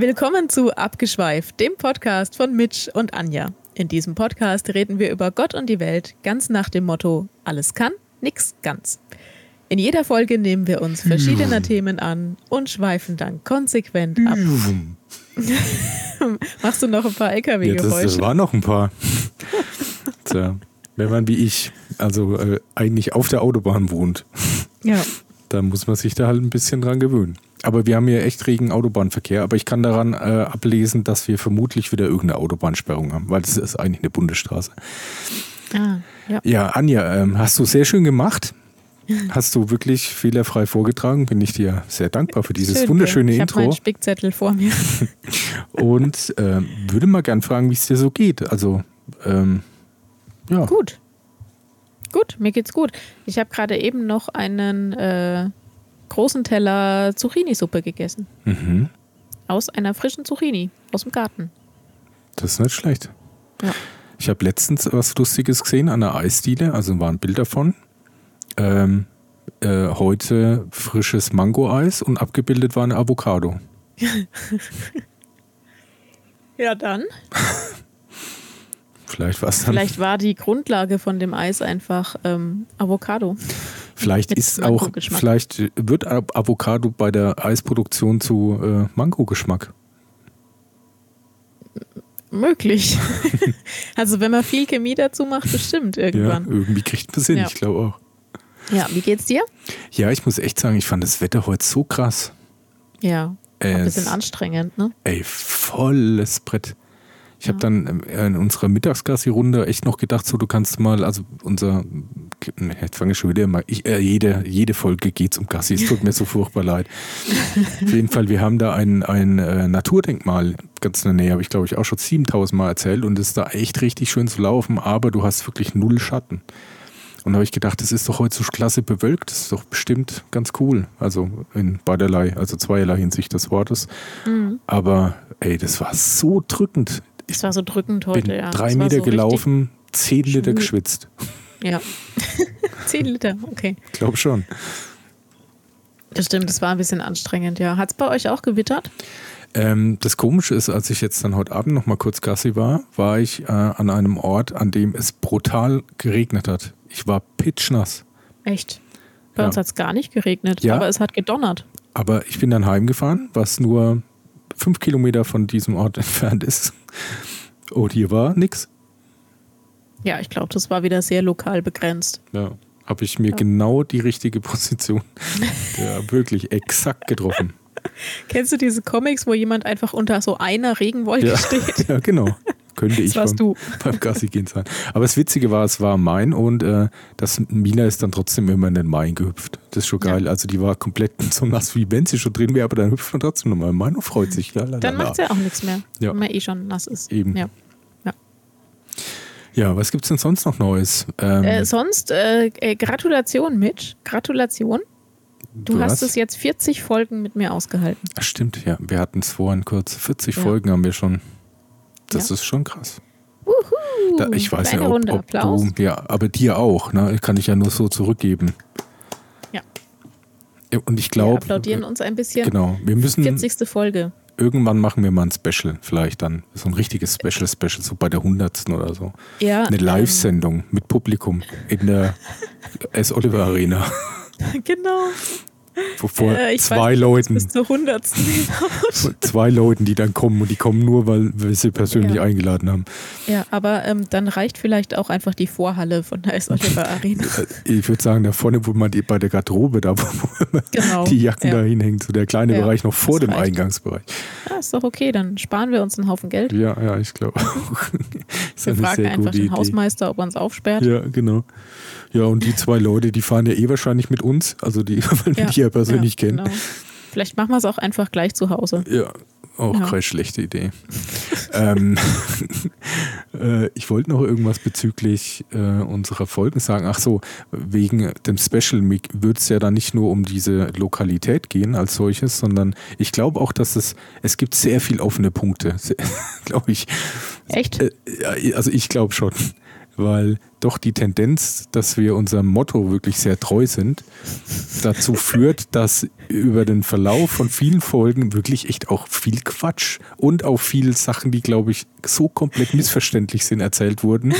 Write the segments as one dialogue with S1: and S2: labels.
S1: Willkommen zu Abgeschweift, dem Podcast von Mitch und Anja. In diesem Podcast reden wir über Gott und die Welt ganz nach dem Motto: alles kann, nix ganz. In jeder Folge nehmen wir uns verschiedener Themen an und schweifen dann konsequent ab. Machst du noch ein paar
S2: Ja,
S1: LKW-Geräusche?
S2: das, das waren noch ein paar. Tja, wenn man wie ich, also äh, eigentlich auf der Autobahn wohnt,
S1: ja.
S2: dann muss man sich da halt ein bisschen dran gewöhnen. Aber wir haben hier echt regen Autobahnverkehr, aber ich kann daran äh, ablesen, dass wir vermutlich wieder irgendeine Autobahnsperrung haben, weil das ist eigentlich eine Bundesstraße.
S1: Ah, ja.
S2: Ja, Anja, ähm, hast du sehr schön gemacht. Hast du wirklich fehlerfrei vorgetragen. Bin ich dir sehr dankbar für dieses
S1: Schön,
S2: wunderschöne
S1: ich
S2: Intro.
S1: Ich habe Spickzettel vor mir.
S2: Und äh, würde mal gern fragen, wie es dir so geht. Also, ähm, ja.
S1: Gut. Gut, mir geht's gut. Ich habe gerade eben noch einen äh, großen Teller Zucchini-Suppe gegessen.
S2: Mhm.
S1: Aus einer frischen Zucchini aus dem Garten.
S2: Das ist nicht schlecht.
S1: Ja.
S2: Ich habe letztens was Lustiges gesehen an der Eisdiele, also war ein Bild davon. Ähm, äh, heute frisches Mango-Eis und abgebildet war eine Avocado.
S1: Ja, dann.
S2: Vielleicht war es dann.
S1: Vielleicht war die Grundlage von dem Eis einfach ähm, Avocado.
S2: Vielleicht ist auch, vielleicht wird Av- Avocado bei der Eisproduktion zu äh, Mango-Geschmack.
S1: Möglich. also wenn man viel Chemie dazu macht, bestimmt
S2: Ja,
S1: irgendwann.
S2: irgendwie kriegt man Sinn,
S1: Ja.
S2: ich glaube auch.
S1: Ja. wie geht's dir?
S2: Ja, ich muss echt sagen, ich fand das Wetter heute so krass.
S1: Ja, ein
S2: Es-
S1: bisschen anstrengend, ne?
S2: Ey, volles Brett. Ich habe dann ähm, in unserer Mittagsgassi-Runde echt noch gedacht, so du kannst mal, also unser, ne, jetzt fange ich schon wieder mal, ich, äh, jede, jede Folge geht's um Gassi, es tut mir so furchtbar leid. Auf jeden Fall, wir haben da ein, ein äh, Naturdenkmal ganz in der Nähe, habe ich glaube ich auch schon 7000 Mal erzählt und es ist da echt richtig schön zu laufen, aber du hast wirklich null Schatten. Und da habe ich gedacht, das ist doch heute so klasse bewölkt, das ist doch bestimmt ganz cool. Also in beiderlei, also zweierlei Hinsicht des Wortes.
S1: Mhm.
S2: Aber ey, das war so drückend.
S1: Es war so drückend heute,
S2: bin
S1: ja.
S2: drei Meter
S1: so
S2: gelaufen, zehn Liter geschwitzt.
S1: Ja. Zehn Liter, okay.
S2: Ich glaube schon.
S1: Das stimmt, das war ein bisschen anstrengend, ja. Hat es bei euch auch gewittert?
S2: Ähm, das Komische ist, als ich jetzt dann heute Abend noch mal kurz Gassi war, war ich äh, an einem Ort, an dem es brutal geregnet hat. Ich war pitschnass.
S1: Echt? Bei
S2: Ja.
S1: uns hat es gar nicht geregnet,
S2: Ja.
S1: aber es hat gedonnert.
S2: Aber ich bin dann heimgefahren, was nur fünf Kilometer von diesem Ort entfernt ist. Und hier war nix.
S1: Ja, ich glaube, das war wieder sehr lokal begrenzt.
S2: Ja. Habe ich mir genau die richtige Position, ja, wirklich exakt getroffen.
S1: Kennst du diese Comics, wo jemand einfach unter so einer Regenwolke
S2: Ja,
S1: steht?
S2: ja genau. Könnte ich beim,
S1: du.
S2: beim Gassi gehen sein. Aber das Witzige war, es war Main und äh, das Mina ist dann trotzdem immer in den Main gehüpft. Das ist schon
S1: Ja.
S2: geil. Also die war komplett so nass, wie wenn sie schon drin wäre, aber dann hüpft man trotzdem nochmal im Main und freut sich. Lalala.
S1: Dann macht es ja auch nichts mehr,
S2: Ja.
S1: wenn man eh schon nass ist.
S2: Eben.
S1: Ja.
S2: Ja, was gibt's denn sonst noch Neues? Ähm,
S1: Äh, sonst, äh, äh, Gratulation, Mitch. Gratulation. Du, hast es jetzt 40 Folgen mit mir ausgehalten.
S2: Ach, stimmt, ja. Wir hatten es vorhin kurz. 40
S1: Ja.
S2: Folgen haben wir schon. Das
S1: Ja.
S2: ist schon krass.
S1: Wuhu!
S2: Da, ich weiß ja, ob, ob du, ja, aber dir auch, ne? Kann ich ja nur so zurückgeben.
S1: Ja.
S2: Und ich
S1: Wir
S2: glaube,
S1: applaudieren uns ein bisschen.
S2: genau, wir müssen
S1: 40. Folge.
S2: irgendwann machen wir mal ein Special, vielleicht dann so ein richtiges Special Special, so bei der 100. oder so.
S1: Ja,
S2: Eine
S1: ähm,
S2: Live-Sendung mit Publikum in der S. Oliver Arena,
S1: Genau.
S2: Wo vor
S1: Äh,
S2: zwei
S1: weiß,
S2: Leuten,
S1: Bis zur 100.
S2: vor zwei Leuten, die dann kommen und die kommen nur, weil wir sie persönlich
S1: Ja.
S2: eingeladen haben.
S1: ja, aber ähm, dann reicht vielleicht auch einfach die Vorhalle von der S. Oliver Arena.
S2: Ich würde sagen, da vorne, wo man die bei der Garderobe, da wo
S1: Genau.
S2: die Jacken
S1: ja.
S2: da hinhängen, so der kleine
S1: Ja,
S2: Bereich noch vor
S1: das
S2: dem
S1: reicht.
S2: Eingangsbereich.
S1: Ja, ist doch okay, dann sparen wir uns einen Haufen Geld.
S2: Ja, ja, ich glaube auch.
S1: Wir fragen einfach den
S2: Idee.
S1: Hausmeister, ob er uns aufsperrt.
S2: Ja, genau. Ja, und die zwei Leute, die fahren ja eh wahrscheinlich mit uns, also die, weil wir die ja persönlich
S1: ja,
S2: kennen.
S1: Genau. Vielleicht machen wir es auch einfach gleich zu Hause.
S2: Ja, auch
S1: Ja.
S2: keine schlechte Idee. ähm, äh, ich wollte noch irgendwas bezüglich äh, unserer Folgen sagen. Ach so, wegen dem Special wird es ja dann nicht nur um diese Lokalität gehen als solches, sondern ich glaube auch, dass es, es gibt sehr viel offene Punkte, glaube ich.
S1: Echt?
S2: Äh, ja, also ich glaube schon. Weil doch die Tendenz, dass wir unserem Motto wirklich sehr treu sind, dazu führt, dass über den Verlauf von vielen Folgen wirklich echt auch viel Quatsch und auch viele Sachen, die, glaube ich, so komplett missverständlich sind, erzählt wurden.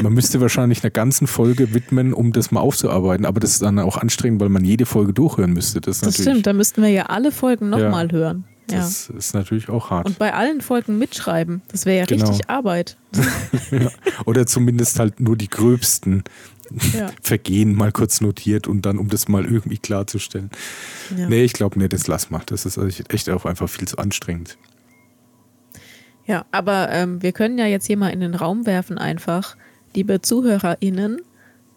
S2: Man müsste wahrscheinlich einer ganzen Folge widmen, um das mal aufzuarbeiten, aber das ist dann auch anstrengend, weil man jede Folge durchhören müsste. Das,
S1: das stimmt, da müssten wir ja alle Folgen nochmal ja. hören.
S2: Das ja. ist natürlich auch hart.
S1: Und bei allen Folgen mitschreiben. Das wäre ja genau. richtig Arbeit.
S2: ja. Oder zumindest halt nur die gröbsten ja. Vergehen mal kurz notiert und dann, um das mal irgendwie klarzustellen. Ja. Nee, ich glaube, nee, das lass mal. Das ist echt auch einfach viel zu anstrengend.
S1: Ja, aber ähm, wir können ja jetzt hier mal in den Raum werfen, einfach, liebe ZuhörerInnen,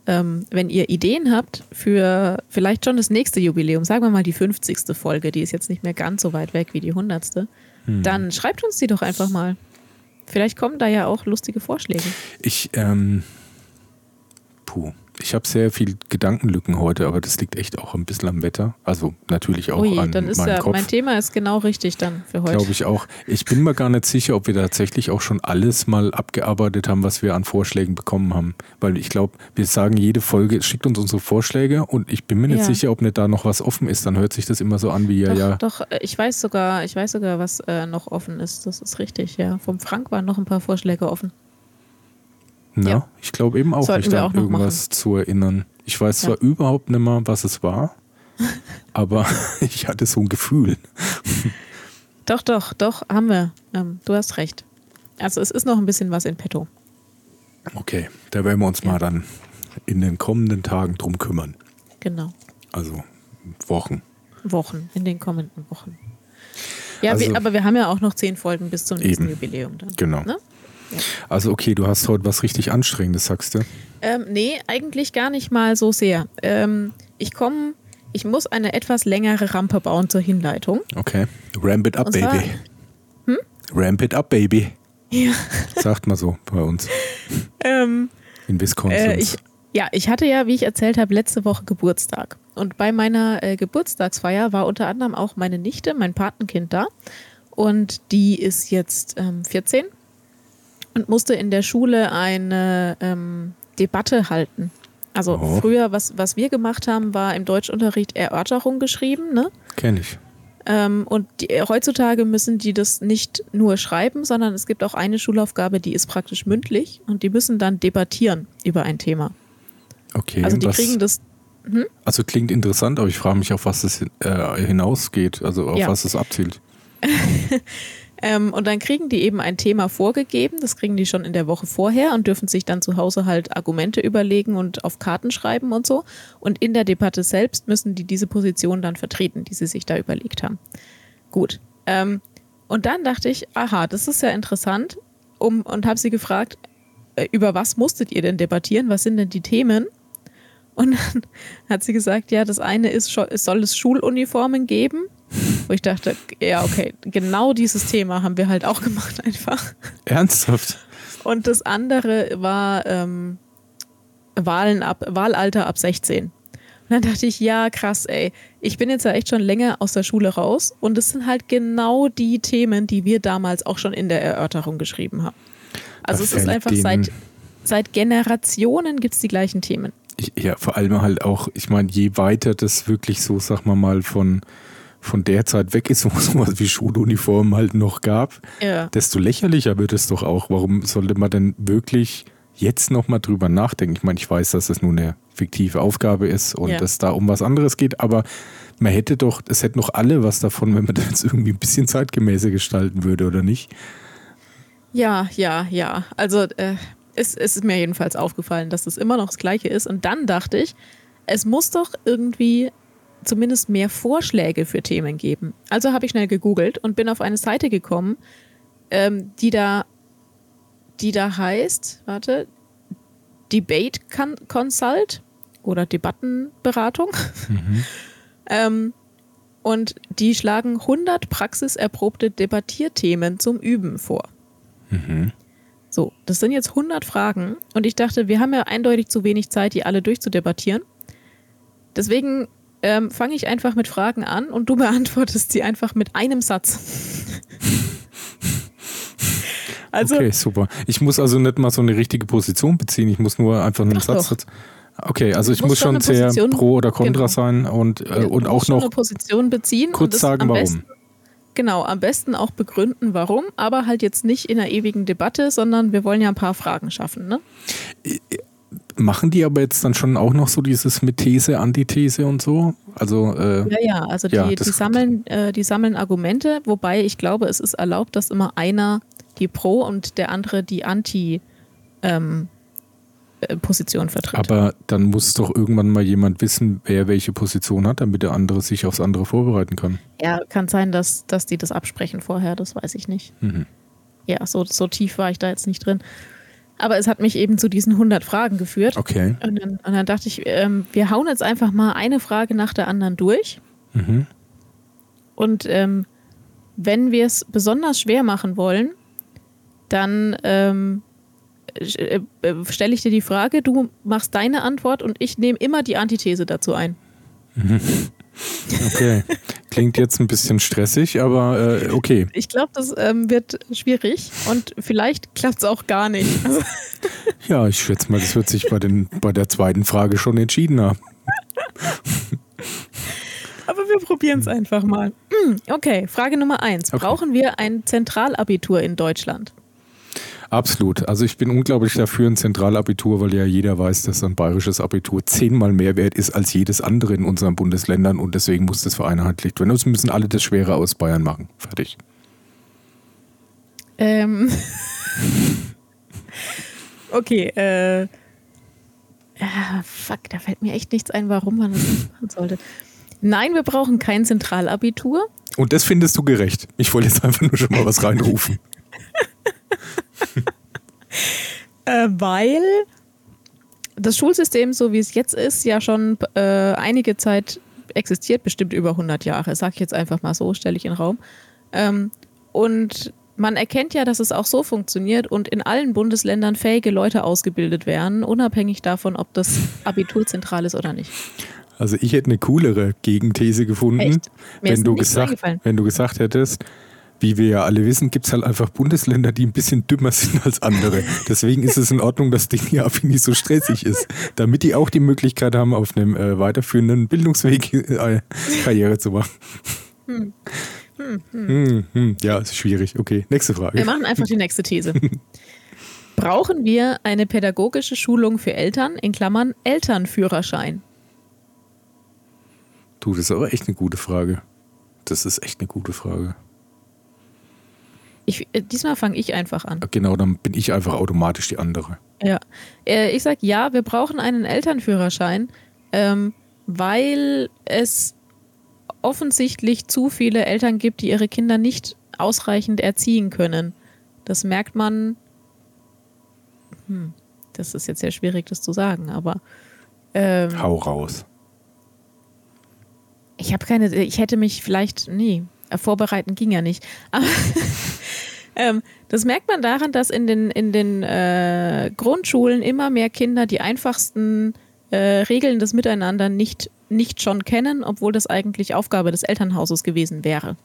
S1: ähm, wenn ihr Ideen habt für vielleicht schon das nächste Jubiläum, sagen wir mal die 50. Folge, die ist jetzt nicht mehr ganz so weit weg wie die 100. Hm. Dann schreibt uns die doch einfach mal. Vielleicht kommen da ja auch lustige Vorschläge.
S2: Ich, ähm, puh. Ich habe sehr viel Gedankenlücken heute, aber das liegt echt auch ein bisschen am Wetter. Also natürlich auch Ui, an
S1: dann ist
S2: meinem
S1: ja,
S2: Kopf.
S1: Mein Thema ist genau richtig dann für heute.
S2: Glaube ich auch. Ich bin mir gar nicht sicher, ob wir tatsächlich auch schon alles mal abgearbeitet haben, was wir an Vorschlägen bekommen haben. Weil ich glaube, wir sagen jede Folge, schickt uns unsere Vorschläge und ich bin mir nicht ja. sicher, ob nicht da noch was offen ist. Dann hört sich das immer so an wie ja,
S1: doch,
S2: ja.
S1: Doch, äh, ich weiß sogar, ich weiß sogar, was äh, noch offen ist. Das ist richtig, ja. Vom Frank waren noch ein paar Vorschläge offen.
S2: Na, ja. ich glaube eben auch, Sollten mich an irgendwas machen. zu erinnern. Ich weiß zwar ja. überhaupt nicht mehr, was es war, aber ich hatte so ein Gefühl.
S1: Doch, doch, doch, haben wir. Ähm, du hast recht. Also es ist noch ein bisschen was in petto.
S2: Okay, da werden wir uns ja. mal dann in den kommenden Tagen drum kümmern.
S1: Genau.
S2: Also Wochen.
S1: Wochen, in den kommenden Wochen. Ja, also, wir, aber wir haben ja auch noch zehn Folgen bis zum nächsten eben. Jubiläum dann.
S2: Genau. Ne? Also okay, du hast heute was richtig Anstrengendes, sagst du?
S1: Ähm, nee, eigentlich gar nicht mal so sehr. Ähm, ich komme, ich muss eine etwas längere Rampe bauen zur Hinleitung.
S2: Okay. Ramp it up, zwar, baby. Hm? Ramp it up, baby.
S1: Ja.
S2: Sagt mal so bei uns.
S1: Ähm,
S2: In Wisconsin.
S1: Äh, ich, ja, ich hatte ja, wie ich erzählt habe, letzte Woche Geburtstag. Und bei meiner äh, Geburtstagsfeier war unter anderem auch meine Nichte, mein Patenkind da. Und die ist jetzt ähm, 14 und musste in der Schule eine ähm, Debatte halten. Also oh. früher, was, was wir gemacht haben, war im Deutschunterricht Erörterung geschrieben, ne?
S2: Kenn ich.
S1: Ähm, und die, heutzutage müssen die das nicht nur schreiben, sondern es gibt auch eine Schulaufgabe, die ist praktisch mündlich und die müssen dann debattieren über ein Thema.
S2: Okay.
S1: Also die was, kriegen das.
S2: Hm? Also klingt interessant, aber ich frage mich, auf was es äh, hinausgeht, also auf ja. was es abzielt.
S1: Ähm, und dann kriegen die eben ein Thema vorgegeben, das kriegen die schon in der Woche vorher und dürfen sich dann zu Hause halt Argumente überlegen und auf Karten schreiben und so. Und in der Debatte selbst müssen die diese Position dann vertreten, die sie sich da überlegt haben. Gut. Ähm, und dann dachte ich, aha, das ist ja interessant um, und habe sie gefragt, äh, über was musstet ihr denn debattieren? Was sind denn die Themen? Und dann hat sie gesagt, ja, das eine ist, soll es Schuluniformen geben wo ich dachte, ja, okay, genau dieses Thema haben wir halt auch gemacht einfach.
S2: Ernsthaft?
S1: Und das andere war ähm, Wahlen ab, Wahlalter ab 16. Und dann dachte ich, ja, krass, ey. Ich bin jetzt ja echt schon länger aus der Schule raus und es sind halt genau die Themen, die wir damals auch schon in der Erörterung geschrieben haben. Also das es ist einfach seit, seit Generationen gibt es die gleichen Themen.
S2: Ja, vor allem halt auch, ich meine, je weiter das wirklich so, sag mal mal, von von der Zeit weg ist, wo es sowas wie Schuluniformen halt noch gab, ja. desto lächerlicher wird es doch auch. Warum sollte man denn wirklich jetzt nochmal drüber nachdenken? Ich meine, ich weiß, dass das nur eine fiktive Aufgabe ist und ja. dass da um was anderes geht, aber man hätte doch, es hätten noch alle was davon, wenn man das irgendwie ein bisschen zeitgemäßer gestalten würde, oder nicht?
S1: Ja, ja, ja. Also äh, es, es ist mir jedenfalls aufgefallen, dass das immer noch das Gleiche ist. Und dann dachte ich, es muss doch irgendwie zumindest mehr Vorschläge für Themen geben. Also habe ich schnell gegoogelt und bin auf eine Seite gekommen, ähm, die da, die da heißt, warte, Debate Consult oder Debattenberatung. Mhm. ähm, und die schlagen 100 praxiserprobte Debattierthemen zum Üben vor. Mhm. So, das sind jetzt 100 Fragen und ich dachte, wir haben ja eindeutig zu wenig Zeit, die alle durchzudebattieren. Deswegen ähm, fange ich einfach mit Fragen an und du beantwortest sie einfach mit einem Satz. Also,
S2: okay, super. Ich muss also nicht mal so eine richtige Position beziehen, ich muss nur einfach einen Satz.
S1: doch.
S2: Okay, also ich muss schon sehr pro oder contra
S1: genau.
S2: sein und, äh, und auch noch
S1: eine Position beziehen und
S2: kurz sagen,
S1: am
S2: warum.
S1: Besten, genau, am besten auch begründen, warum, aber halt jetzt nicht in einer ewigen Debatte, sondern wir wollen ja ein paar Fragen schaffen. Ne?
S2: Machen die aber jetzt dann schon auch noch so dieses mit These, Antithese und so? Also, äh,
S1: Ja, ja, also die,
S2: Ja,
S1: die, sammeln, äh, die sammeln Argumente, wobei ich glaube, es ist erlaubt, dass immer einer die Pro- und der andere die Anti-Position vertritt.
S2: aber dann muss doch irgendwann mal jemand wissen, wer welche Position hat, damit der andere sich aufs andere vorbereiten kann.
S1: ja, kann sein, dass, dass die das absprechen vorher, das weiß ich nicht.
S2: Mhm.
S1: Ja, so, so tief war ich da jetzt nicht drin. Aber es hat mich eben zu diesen 100 Fragen geführt.
S2: Okay.
S1: Und dann, und dann dachte ich, ähm, wir hauen jetzt einfach mal eine Frage nach der anderen durch.
S2: Mhm.
S1: Und ähm, wenn wir es besonders schwer machen wollen, dann ähm, äh, äh, stelle ich dir die Frage, du machst deine Antwort und ich nehme immer die Antithese dazu ein.
S2: Okay. Klingt jetzt ein bisschen stressig, aber äh, okay.
S1: Ich glaube, das ähm, wird schwierig und vielleicht klappt es auch gar nicht. Also,
S2: Ja, ich schätze mal, das wird sich bei, den, bei der zweiten Frage schon entschieden haben.
S1: aber wir probieren es einfach mal. Hm, Okay, Frage Nummer eins.
S2: Okay.
S1: Brauchen wir ein Zentralabitur in Deutschland?
S2: Absolut. Also ich bin unglaublich dafür ein Zentralabitur, weil ja jeder weiß, dass ein bayerisches Abitur zehnmal mehr wert ist als jedes andere in unseren Bundesländern und deswegen muss das vereinheitlicht werden. Es müssen alle das Schwere aus Bayern machen. Fertig.
S1: Ähm. okay, äh. Ah, fuck, da fällt mir echt nichts ein, warum man das nicht machen sollte. Nein, wir brauchen kein Zentralabitur.
S2: Und das findest du gerecht. Ich wollte jetzt einfach nur schon mal was reinrufen.
S1: Äh, weil das Schulsystem, so wie es jetzt ist, ja schon äh, einige Zeit existiert, bestimmt über 100 Jahre, sag ich jetzt einfach mal so, stelle ich in den Raum. Ähm, und man erkennt ja, dass es auch so funktioniert und in allen Bundesländern fähige Leute ausgebildet werden, unabhängig davon, ob das Abitur zentral ist oder nicht.
S2: Also ich hätte eine coolere Gegenthese gefunden, wenn du, gesagt, wenn du gesagt hättest, wie wir ja alle wissen, gibt es halt einfach Bundesländer, die ein bisschen dümmer sind als andere. Deswegen ist es in Ordnung, dass Ding ja nicht so stressig ist. Damit die auch die Möglichkeit haben, auf einem äh, weiterführenden Bildungsweg äh, Karriere zu machen. Hm, hm. Ja, ist schwierig. Okay, nächste Frage.
S1: Wir machen einfach die nächste These. Brauchen wir eine pädagogische Schulung für Eltern, in Klammern Elternführerschein?
S2: Du, das ist aber echt eine gute Frage. Das ist echt eine gute Frage.
S1: Ich, äh, diesmal fange ich einfach an.
S2: Genau, dann bin ich einfach automatisch die andere.
S1: Ja. Äh, ich sage ja, wir brauchen einen Elternführerschein, ähm, weil es offensichtlich zu viele Eltern gibt, die ihre Kinder nicht ausreichend erziehen können. Das merkt man. Hm, das ist jetzt sehr schwierig, das zu sagen, aber ähm,
S2: Hau raus.
S1: ich habe keine. Ich hätte mich vielleicht. Nee, vorbereiten ging ja nicht. Aber ähm, das merkt man daran, dass in den, in den äh, Grundschulen immer mehr Kinder die einfachsten äh, Regeln des Miteinander nicht, nicht schon kennen, obwohl das eigentlich Aufgabe des Elternhauses gewesen wäre.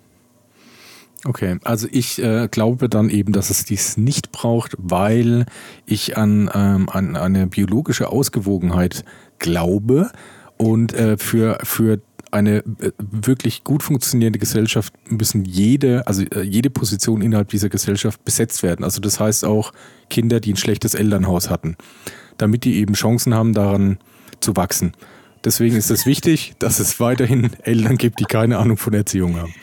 S2: Okay, also ich äh, glaube dann eben, dass es dies nicht braucht, weil ich an, ähm, an eine biologische Ausgewogenheit glaube und äh, für, für eine äh, wirklich gut funktionierende Gesellschaft müssen jede, also äh, jede Position innerhalb dieser Gesellschaft besetzt werden. Also das heißt auch Kinder, die ein schlechtes Elternhaus hatten, damit die eben Chancen haben, daran zu wachsen. Deswegen ist es wichtig, dass es weiterhin Eltern gibt, die keine Ahnung von Erziehung haben.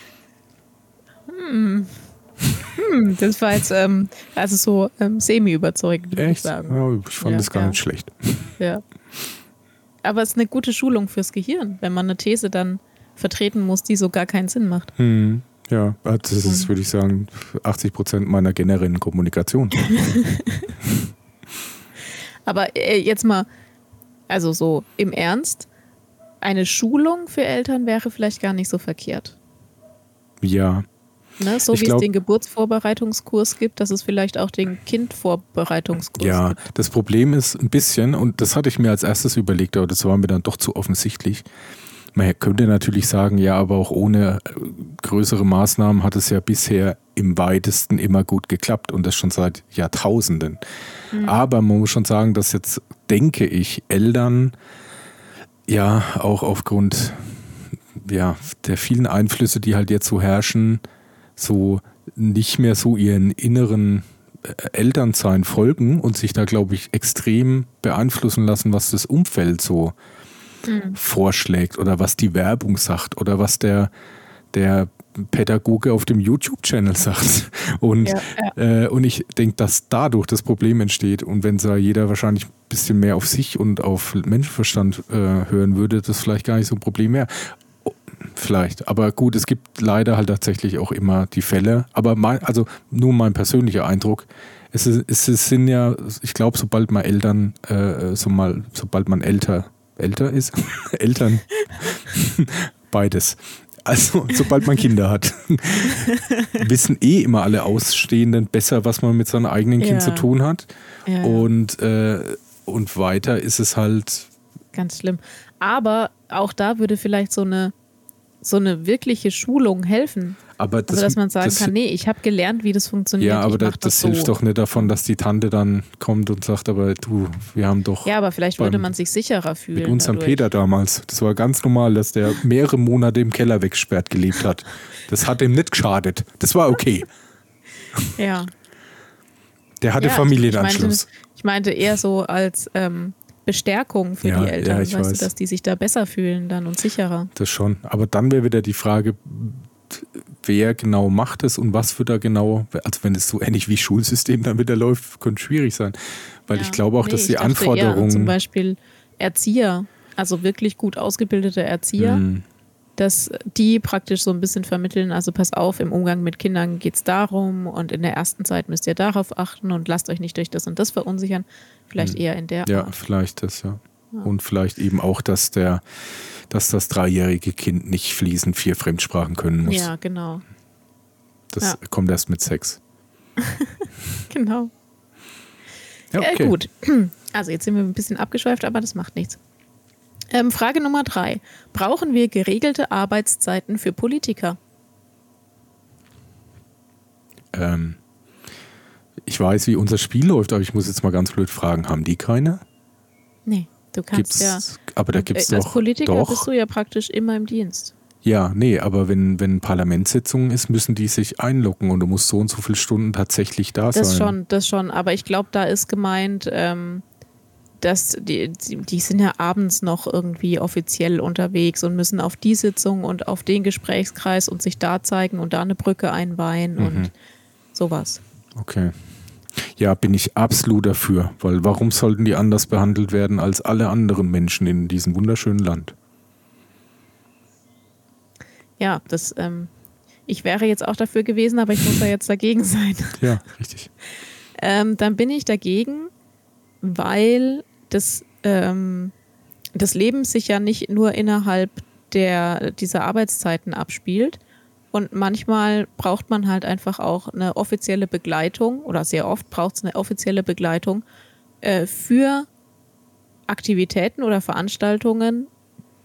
S1: Hm, das war jetzt ähm, also so ähm, semi-überzeugend, würde ich sagen.
S2: Ja, ich fand
S1: Ja,
S2: das gar
S1: ja.
S2: nicht schlecht.
S1: Ja. Aber es ist eine gute Schulung fürs Gehirn, wenn man eine These dann vertreten muss, die so gar keinen Sinn macht.
S2: Hm, ja, das
S1: Mhm.
S2: ist, würde ich sagen, 80 Prozent meiner generellen Kommunikation.
S1: Aber äh, jetzt mal, also so im Ernst, eine Schulung für Eltern wäre vielleicht gar nicht so verkehrt.
S2: ja,
S1: Ne? So
S2: Ich
S1: wie
S2: glaub-
S1: es den Geburtsvorbereitungskurs gibt, dass es vielleicht auch den Kindvorbereitungskurs
S2: ja.
S1: gibt.
S2: Das Problem ist ein bisschen, und das hatte ich mir als erstes überlegt, aber das war mir dann doch zu offensichtlich. Man könnte natürlich sagen, ja, aber auch ohne äh, größere Maßnahmen hat es ja bisher im weitesten immer gut geklappt und das schon seit Jahrtausenden. Mhm. Aber man muss schon sagen, dass jetzt, denke ich, Eltern ja auch aufgrund ja, der vielen Einflüsse, die halt jetzt so herrschen, so nicht mehr so ihren inneren äh, Elternsein folgen und sich da, glaube ich, extrem beeinflussen lassen, was das Umfeld so mhm. vorschlägt oder was die Werbung sagt oder was der, der Pädagoge auf dem YouTube-Channel sagt. Und, ja, ja. Äh, und ich denke, dass dadurch das Problem entsteht. Und wenn da jeder wahrscheinlich ein bisschen mehr auf sich und auf Menschenverstand äh, hören würde, das vielleicht gar nicht so ein Problem wäre. Vielleicht. Aber gut, es gibt leider halt tatsächlich auch immer die Fälle. Aber mein, also nur mein persönlicher Eindruck. Es, ist, es sind ja, ich glaube, sobald man Eltern, äh, so mal, sobald man älter, älter ist, Eltern, beides. Also, sobald man Kinder hat, wissen eh immer alle Ausstehenden besser, was man mit seinem eigenen Kind ja. zu tun hat. Ja. Und, äh, und weiter ist es halt.
S1: Ganz schlimm. Aber auch da würde vielleicht so eine so eine wirkliche Schulung helfen.
S2: Aber
S1: das, also, dass man sagen das, kann, nee, ich habe gelernt, wie das funktioniert.
S2: Ja, aber das, das so. hilft doch nicht davon, dass die Tante dann kommt und sagt, aber du, wir haben doch.
S1: Ja, aber vielleicht würde man sich sicherer fühlen.
S2: Mit unserem dadurch. Peter damals. Das war ganz normal, dass der mehrere Monate im Keller weggesperrt gelebt hat. Das hat ihm nicht geschadet. Das war okay.
S1: ja.
S2: Der hatte ja, Familienanschluss.
S1: Ich meinte, ich meinte, eher so als ähm, Bestärkung für ja, die Eltern, ja, weißt weiß. du, dass die sich da besser fühlen dann und sicherer.
S2: Das schon. Aber dann wäre wieder die Frage, wer genau macht es und was wird da genau, also wenn es so ähnlich wie Schulsystem dann wieder läuft, könnte schwierig sein. Weil ja, ich glaube auch, nee, dass die Anforderungen.
S1: Zum Beispiel Erzieher, also wirklich gut ausgebildete Erzieher, mhm. Dass die praktisch so ein bisschen vermitteln, also pass auf, im Umgang mit Kindern geht es darum und in der ersten Zeit müsst ihr darauf achten und lasst euch nicht durch das und das verunsichern. Vielleicht hm. eher in der
S2: Ja, Art. vielleicht das, ja. ja. Und vielleicht eben auch, dass der, dass das dreijährige Kind nicht fließend vier Fremdsprachen können muss.
S1: Ja, genau.
S2: Das ja. kommt erst mit Sex.
S1: genau. Ja, okay. Äh, gut. Also jetzt sind wir ein bisschen abgeschweift, aber das macht nichts. Ähm, Frage Nummer drei. Brauchen wir geregelte Arbeitszeiten für Politiker?
S2: Ähm, ich weiß, wie unser Spiel läuft, aber ich muss jetzt mal ganz blöd fragen, haben die keine?
S1: Nee, du kannst
S2: gibt's,
S1: ja.
S2: Aber da gibt es
S1: doch.
S2: Als
S1: Politiker
S2: doch.
S1: bist du ja praktisch immer im Dienst.
S2: Ja, nee, aber wenn, wenn Parlamentssitzungen ist, müssen die sich einloggen und du musst so und so viele Stunden tatsächlich da
S1: das
S2: sein.
S1: Das schon, das schon. Aber ich glaube, da ist gemeint, ähm, dass die, die sind ja abends noch irgendwie offiziell unterwegs und müssen auf die Sitzung und auf den Gesprächskreis und sich da zeigen und da eine Brücke einweihen mhm. und sowas.
S2: Okay. Ja, bin ich absolut dafür, weil warum sollten die anders behandelt werden als alle anderen Menschen in diesem wunderschönen Land?
S1: Ja, das, ähm, ich wäre jetzt auch dafür gewesen, aber ich muss da jetzt dagegen sein.
S2: Ja, richtig.
S1: ähm, dann bin ich dagegen, weil das, ähm, das Leben sich ja nicht nur innerhalb der, dieser Arbeitszeiten abspielt, und manchmal braucht man halt einfach auch eine offizielle Begleitung oder sehr oft braucht es eine offizielle Begleitung äh, für Aktivitäten oder Veranstaltungen,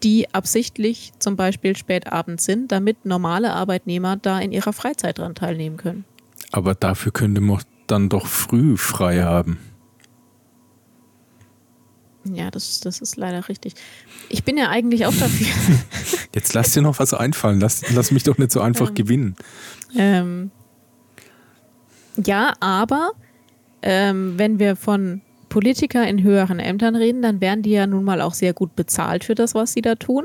S1: die absichtlich zum Beispiel spät abends sind, damit normale Arbeitnehmer da in ihrer Freizeit dran teilnehmen können.
S2: Aber dafür könnte man dann doch früh frei haben.
S1: Ja, das, das ist leider richtig. Ich bin ja eigentlich auch dafür.
S2: Jetzt lass dir noch was einfallen. Lass, lass mich doch nicht so einfach ähm, gewinnen.
S1: Ähm, ja, aber ähm, wenn wir von Politiker in höheren Ämtern reden, dann werden die ja nun mal auch sehr gut bezahlt für das, was sie da tun.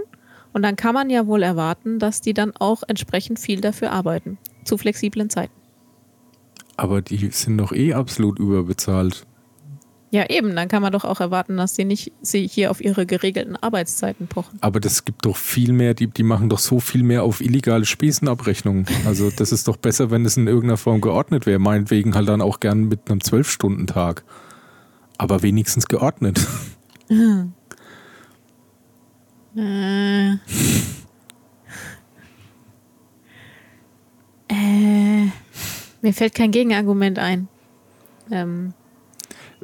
S1: Und dann kann man ja wohl erwarten, dass die dann auch entsprechend viel dafür arbeiten. Zu flexiblen Zeiten.
S2: Aber die sind doch eh absolut überbezahlt.
S1: Ja, eben, dann kann man doch auch erwarten, dass sie nicht sie hier auf ihre geregelten Arbeitszeiten pochen.
S2: Aber das gibt doch viel mehr, die, die machen doch so viel mehr auf illegale Spesenabrechnungen. Also das ist doch besser, wenn es in irgendeiner Form geordnet wäre. Meinetwegen halt dann auch gern mit einem Zwölf-Stunden-Tag. Aber wenigstens geordnet.
S1: Hm. Äh. äh. Mir fällt kein Gegenargument ein. Ähm.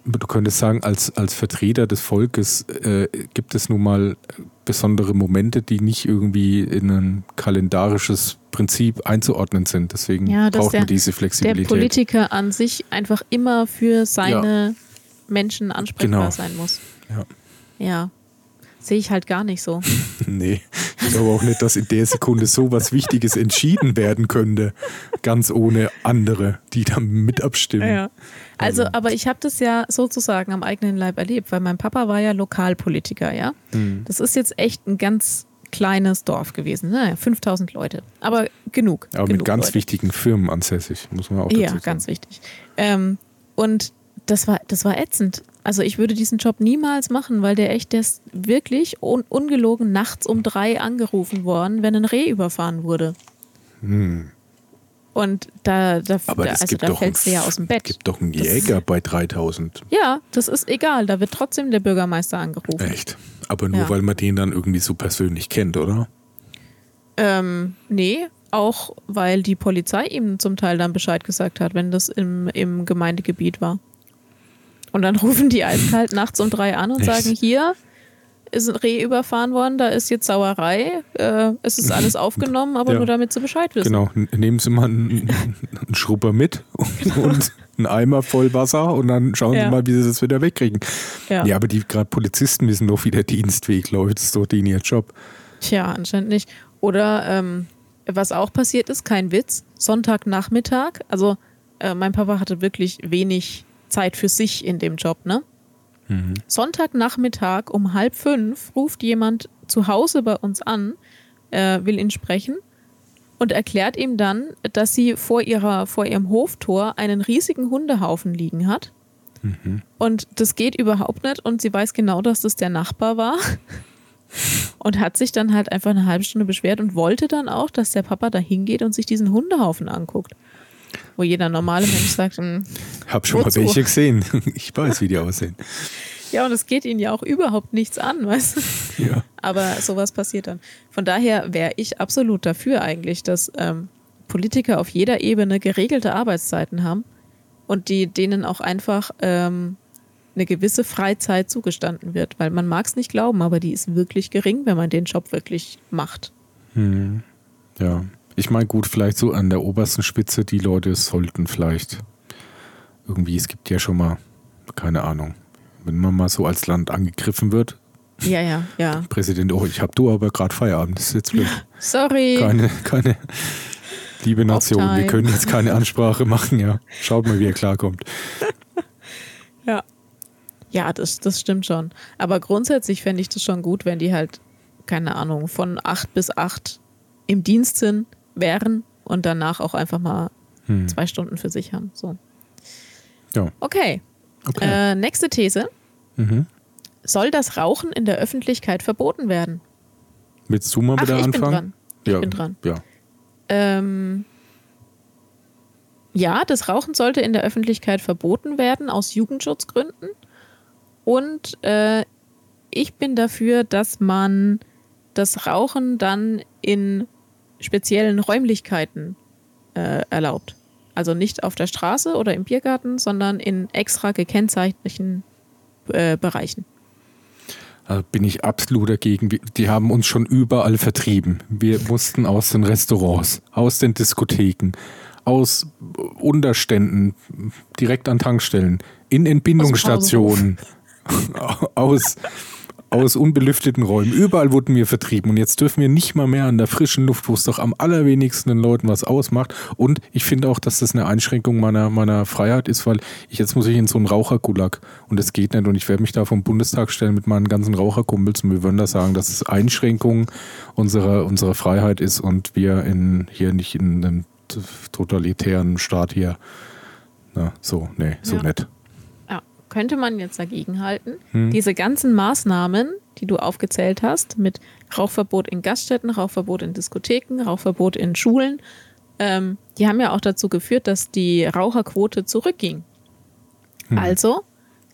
S2: Du könntest sagen, als, als Vertreter des Volkes äh, gibt es nun mal besondere Momente, die nicht irgendwie in ein kalendarisches Prinzip einzuordnen sind. Deswegen
S1: Ja,
S2: braucht
S1: der-
S2: man diese
S1: Der
S2: Flexibilität.
S1: Politiker an sich einfach immer für seine Menschen ansprechbar
S2: Genau.
S1: sein muss.
S2: Ja.
S1: Ja. Sehe ich halt gar nicht so.
S2: Nee, ich glaube auch nicht, dass in der Sekunde so was Wichtiges entschieden werden könnte, ganz ohne andere, die da mit abstimmen.
S1: Ja. Also, aber ich habe das ja sozusagen am eigenen Leib erlebt, weil mein Papa war ja Lokalpolitiker, ja.
S2: Hm.
S1: Das ist jetzt echt ein ganz kleines Dorf gewesen, ne? 5000 Leute. Aber genug.
S2: Aber
S1: genug
S2: mit ganz
S1: Leute.
S2: wichtigen Firmen ansässig, muss man auch dazu
S1: Ja,
S2: sagen.
S1: ganz wichtig. Ähm, und das war, das war ätzend. Also ich würde diesen Job niemals machen, weil der echt, der ist wirklich un ungelogen nachts um drei angerufen worden, wenn ein Reh überfahren wurde. Und da, da,
S2: Hm. Aber
S1: da,
S2: es
S1: also da fällst du ja aus dem Bett.
S2: gibt doch einen
S1: Das-
S2: Jäger bei 3000.
S1: Ja, das ist egal. Da wird trotzdem der Bürgermeister angerufen.
S2: Echt. Aber nur
S1: Ja.
S2: weil man den dann irgendwie so persönlich kennt, oder?
S1: Ähm, nee, auch weil die Polizei ihm zum Teil dann Bescheid gesagt hat, wenn das im, im Gemeindegebiet war. Und dann rufen die eiskalt nachts um drei an und
S2: Echt?
S1: sagen, hier ist ein Reh überfahren worden, da ist jetzt Sauerei, äh, es ist alles aufgenommen, aber
S2: Ja.
S1: nur damit sie Bescheid wissen.
S2: Genau. Nehmen Sie mal einen, einen Schrubber mit und, und einen Eimer voll Wasser und dann schauen
S1: Ja.
S2: Sie mal, wie Sie das wieder wegkriegen.
S1: Ja.
S2: Ja, aber die gerade Polizisten wissen doch, wie der Dienstweg läuft. Das ist doch denen ihr Job.
S1: Tja, anscheinend nicht. Oder ähm, was auch passiert ist, kein Witz, Sonntagnachmittag, also äh, mein Papa hatte wirklich wenig Zeit für sich in dem Job, ne? Sonntagnachmittag um halb fünf ruft jemand zu Hause bei uns an, äh, will ihn sprechen und erklärt ihm dann, dass sie vor, ihrer, vor ihrem Hoftor einen riesigen Hundehaufen liegen hat. Und das geht überhaupt nicht und sie weiß genau, dass das der Nachbar war und hat sich dann halt einfach eine halbe Stunde beschwert und wollte dann auch, dass der Papa da hingeht und sich diesen Hundehaufen anguckt. Wo jeder normale Mensch sagt, "Hm,
S2: Hab schon
S1: Wozu?
S2: mal welche gesehen. Ich weiß, wie die aussehen.
S1: ja, und es geht ihnen ja auch überhaupt nichts an, weißt du?
S2: Ja.
S1: Aber sowas passiert dann. Von daher wäre ich absolut dafür eigentlich, dass ähm, Politiker auf jeder Ebene geregelte Arbeitszeiten haben und die denen auch einfach ähm, eine gewisse Freizeit zugestanden wird. Weil man mag es nicht glauben, aber die ist wirklich gering, wenn man den Job wirklich macht.
S2: Ja. Ich meine, gut, vielleicht so an der obersten Spitze, die Leute sollten vielleicht irgendwie, es gibt ja schon mal, keine Ahnung, wenn man mal so als Land angegriffen wird,
S1: Ja, ja, ja.
S2: Präsident, oh, ich hab du aber gerade Feierabend, das ist jetzt blöd.
S1: Sorry.
S2: Keine, keine, liebe Nation, wir können jetzt keine Ansprache machen, ja. Schaut mal, wie er klarkommt.
S1: Ja. Ja, das, das stimmt schon. Aber grundsätzlich fände ich das schon gut, wenn die halt, keine Ahnung, von acht bis acht im Dienst sind, wären und danach auch einfach mal
S2: Hm.
S1: zwei Stunden für sich haben. So.
S2: Ja,
S1: Okay.
S2: okay.
S1: Äh, nächste These.
S2: Mhm.
S1: Soll das Rauchen in der Öffentlichkeit verboten werden?
S2: Willst du mal
S1: Ach,
S2: wieder
S1: ich bin
S2: anfangen?
S1: dran. Ich
S2: ja,
S1: bin dran.
S2: Ja.
S1: Ähm, ja, das Rauchen sollte in der Öffentlichkeit verboten werden aus Jugendschutzgründen. Und äh, ich bin dafür, dass man das Rauchen dann in speziellen Räumlichkeiten äh, erlaubt. Also nicht auf der Straße oder im Biergarten, sondern in extra gekennzeichneten äh, Bereichen.
S2: Also bin ich absolut dagegen. Die haben uns schon überall vertrieben. Wir mussten aus den Restaurants, aus den Diskotheken, aus Unterständen, direkt an Tankstellen, in Entbindungsstationen, aus, aus unbelüfteten Räumen. Überall wurden wir vertrieben. Und jetzt dürfen wir nicht mal mehr an der frischen Luft, wo es doch am allerwenigsten den Leuten was ausmacht. Und ich finde auch, dass das eine Einschränkung meiner, meiner Freiheit ist, weil ich jetzt muss ich in so einen Rauchergulag und das geht nicht. Und ich werde mich da vom Bundestag stellen mit meinen ganzen Raucherkumpels und wir würden da sagen, dass es Einschränkung unserer, unserer Freiheit ist und wir in, hier nicht in einem totalitären Staat hier. Na, so, nee, so
S1: Ja.
S2: nett.
S1: Könnte man jetzt dagegen halten.
S2: Hm.
S1: Diese ganzen Maßnahmen, die du aufgezählt hast, mit Rauchverbot in Gaststätten, Rauchverbot in Diskotheken, Rauchverbot in Schulen, ähm, die haben ja auch dazu geführt, dass die Raucherquote zurückging.
S2: Hm.
S1: Also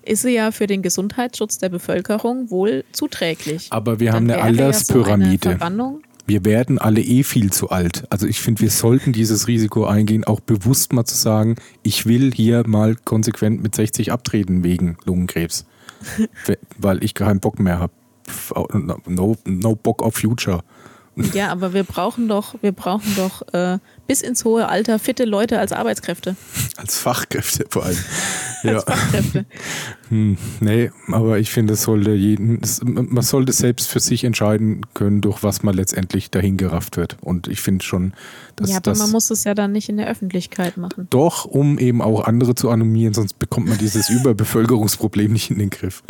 S1: ist sie ja für den Gesundheitsschutz der Bevölkerung wohl zuträglich.
S2: Aber wir haben eine
S1: so
S2: Alterspyramide.
S1: eine Verbannung.
S2: Wir werden alle eh viel zu alt. Also ich finde, wir sollten dieses Risiko eingehen, auch bewusst mal zu sagen, ich will hier mal konsequent mit 60 abtreten wegen Lungenkrebs. Weil ich keinen Bock mehr habe. No, no Bock auf Future.
S1: Ja, aber wir brauchen doch, wir brauchen doch äh, bis ins hohe Alter fitte Leute als Arbeitskräfte.
S2: Als Fachkräfte vor allem. ja. als Fachkräfte. Hm, nee, aber ich finde, es sollte jeden, es, man sollte selbst für sich entscheiden können, durch was man letztendlich dahin gerafft wird. Und ich finde schon, dass
S1: Ja, aber
S2: das
S1: man muss es ja dann nicht in der Öffentlichkeit machen.
S2: doch, um eben auch andere zu animieren, sonst bekommt man dieses Überbevölkerungsproblem nicht in den Griff.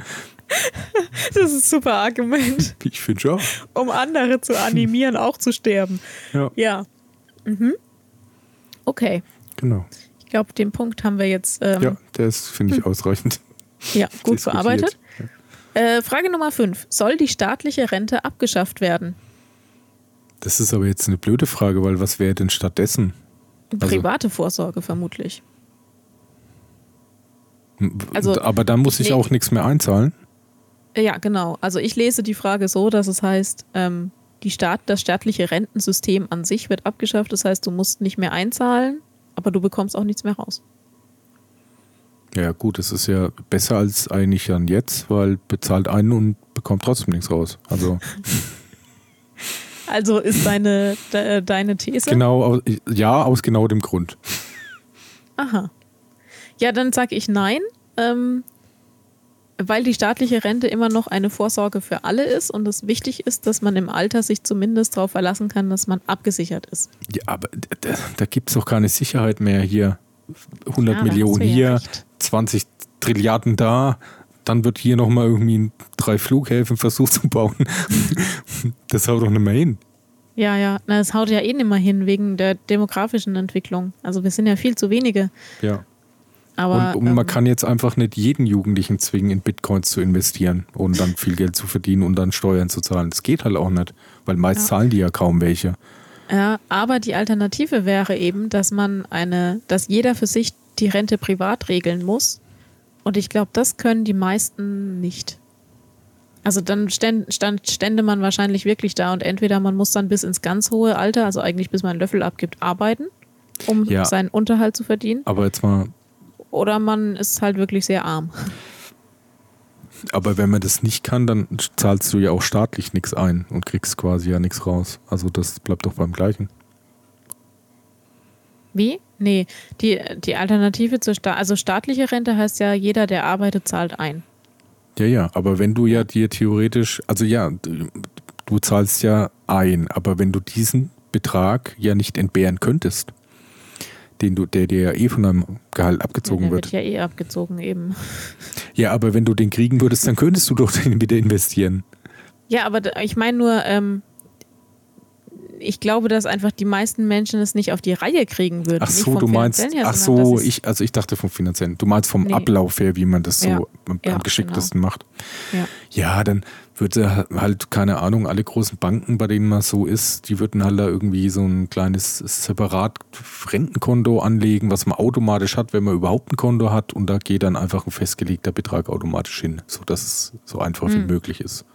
S1: Das ist ein super Argument,
S2: Ich finde schon.
S1: um andere zu animieren, auch zu sterben.
S2: Ja,
S1: Ja. Mhm. Okay.
S2: genau.
S1: Ich glaube, den Punkt haben wir jetzt ähm,
S2: Ja, das finde ich ausreichend.
S1: ja, gut verarbeitet. Äh, Frage Nummer 5. Soll die staatliche Rente abgeschafft werden?
S2: Das ist aber jetzt eine blöde Frage, weil was wäre denn stattdessen? Also-
S1: Private Vorsorge vermutlich. Also,
S2: aber dann muss ich
S1: nee.
S2: auch nichts mehr einzahlen.
S1: Äh, Ja, genau. Also ich lese die Frage so, dass es heißt, ähm, die Staat, das staatliche Rentensystem an sich wird abgeschafft. Das heißt, du musst nicht mehr einzahlen, aber du bekommst auch nichts mehr raus.
S2: Ja, gut, das ist ja besser als eigentlich dann jetzt, weil bezahlt einen und bekommt trotzdem nichts raus. Also
S1: Also ist deine, de, deine These?
S2: genau, ja, aus genau dem Grund.
S1: Aha. Ja, dann sage ich nein, ähm, weil die staatliche Rente immer noch eine Vorsorge für alle ist und es wichtig ist, dass man im Alter sich zumindest darauf verlassen kann, dass man abgesichert ist.
S2: Ja, aber da, da gibt es doch keine Sicherheit mehr hier. 100
S1: Ja,
S2: Millionen hier,
S1: recht.
S2: 20 Trilliarden da, dann wird hier nochmal irgendwie drei Flughäfen versucht zu bauen. das haut doch nicht mehr hin.
S1: Ja, ja, na, es haut ja eh nicht mehr hin wegen der demografischen Entwicklung. Also wir sind ja viel zu wenige.
S2: Ja.
S1: Aber
S2: und, und man
S1: ähm,
S2: kann jetzt einfach nicht jeden Jugendlichen zwingen, in Bitcoins zu investieren und dann viel Geld zu verdienen und dann Steuern zu zahlen. Das geht halt auch nicht, weil meist
S1: Ja.
S2: zahlen die ja kaum welche.
S1: Ja, aber die Alternative wäre eben, dass man eine, dass jeder für sich die Rente privat regeln muss. Und ich glaube, das können die meisten nicht. Also dann ständ, stand, stände man wahrscheinlich wirklich da und entweder man muss dann bis ins ganz hohe Alter, also eigentlich bis man einen Löffel abgibt, arbeiten, um
S2: Ja.
S1: seinen Unterhalt zu verdienen.
S2: Aber jetzt mal,
S1: Oder man ist halt wirklich sehr arm.
S2: aber wenn man das nicht kann, dann zahlst du ja auch staatlich nichts ein und kriegst quasi ja nichts raus. Also das bleibt doch beim Gleichen.
S1: Wie? Nee, die, die Alternative zur Sta also staatliche Rente heißt ja, jeder, der arbeitet, zahlt ein.
S2: Ja, ja, aber wenn du ja dir theoretisch, also ja, du zahlst ja ein, aber wenn du diesen Betrag ja nicht entbehren könntest, den du, der dir ja eh von deinem Gehalt abgezogen
S1: der
S2: wird.
S1: wird ja eh abgezogen eben.
S2: Ja, aber wenn du den kriegen würdest, dann könntest du doch den wieder investieren.
S1: Ja, aber ich meine nur, ähm, ich glaube, dass einfach die meisten Menschen es nicht auf die Reihe kriegen würden.
S2: Ach so, du meinst,
S1: her,
S2: ach so, ich, also ich dachte vom finanziellen. Du meinst vom
S1: Nee.
S2: Ablauf her, wie man das so
S1: Ja.
S2: am, am
S1: Ja, genau.
S2: geschicktesten macht.
S1: Ja.
S2: Ja, dann würde halt, keine Ahnung, alle großen Banken, bei denen man so ist, die würden halt da irgendwie so ein kleines separat Rentenkonto anlegen, was man automatisch hat, wenn man überhaupt ein Konto hat und da geht dann einfach ein festgelegter Betrag automatisch hin, sodass es so einfach wie
S1: Hm.
S2: möglich ist.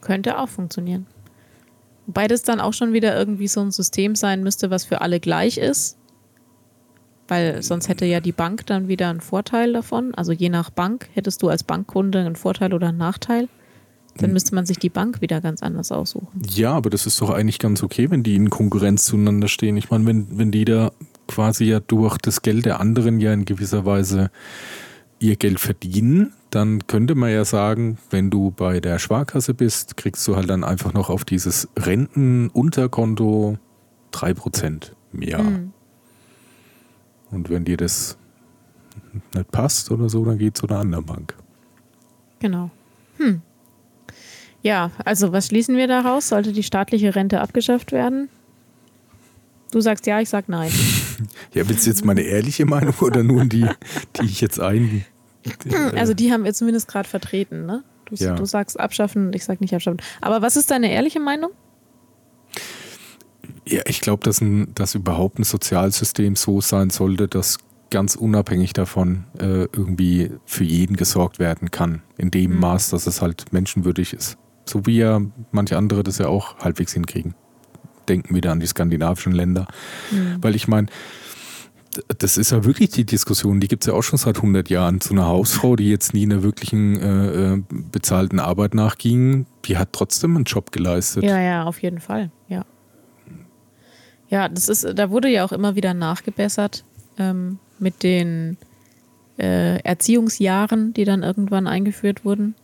S1: Könnte auch funktionieren. Wobei das dann auch schon wieder irgendwie so ein System sein müsste, was für alle gleich ist. Weil sonst hätte ja die Bank dann wieder einen Vorteil davon. Also je nach Bank hättest du als Bankkunde einen Vorteil oder einen Nachteil. Dann müsste man sich die Bank wieder ganz anders aussuchen.
S2: Ja, aber das ist doch eigentlich ganz okay, wenn die in Konkurrenz zueinander stehen. Ich meine, wenn, wenn die da quasi ja durch das Geld der anderen ja in gewisser Weise ihr Geld verdienen, dann könnte man ja sagen, wenn du bei der Sparkasse bist, kriegst du halt dann einfach noch auf dieses Rentenunterkonto 3% im Jahr. Und wenn dir das nicht passt oder so, dann geht zu einer anderen Bank.
S1: Genau. Hm. Ja, also was schließen wir daraus? Sollte die staatliche Rente abgeschafft werden? Du sagst ja, ich sag nein.
S2: Ja, willst du jetzt meine ehrliche Meinung oder nur die, die ich jetzt ein...
S1: Also die haben wir zumindest gerade vertreten, ne? Du,
S2: Ja.
S1: du sagst abschaffen, ich sag nicht abschaffen. Aber was ist deine ehrliche Meinung?
S2: Ja, ich glaube, dass, ein, dass überhaupt ein Sozialsystem so sein sollte, dass ganz unabhängig davon äh, irgendwie für jeden gesorgt werden kann. In dem
S1: Mhm.
S2: Maß, dass es halt menschenwürdig ist. So wie ja manche andere das ja auch halbwegs hinkriegen. Denken wieder an die skandinavischen Länder. Mhm. Weil ich meine, das ist ja wirklich die Diskussion, die gibt es ja auch schon seit 100 Jahren. Zu einer Hausfrau, die jetzt nie einer wirklichen äh, äh, bezahlten Arbeit nachging, die hat trotzdem einen Job geleistet.
S1: Ja, ja, auf jeden Fall, ja. Ja, das ist, da wurde ja auch immer wieder nachgebessert ähm, mit den äh, Erziehungsjahren, die dann irgendwann eingeführt wurden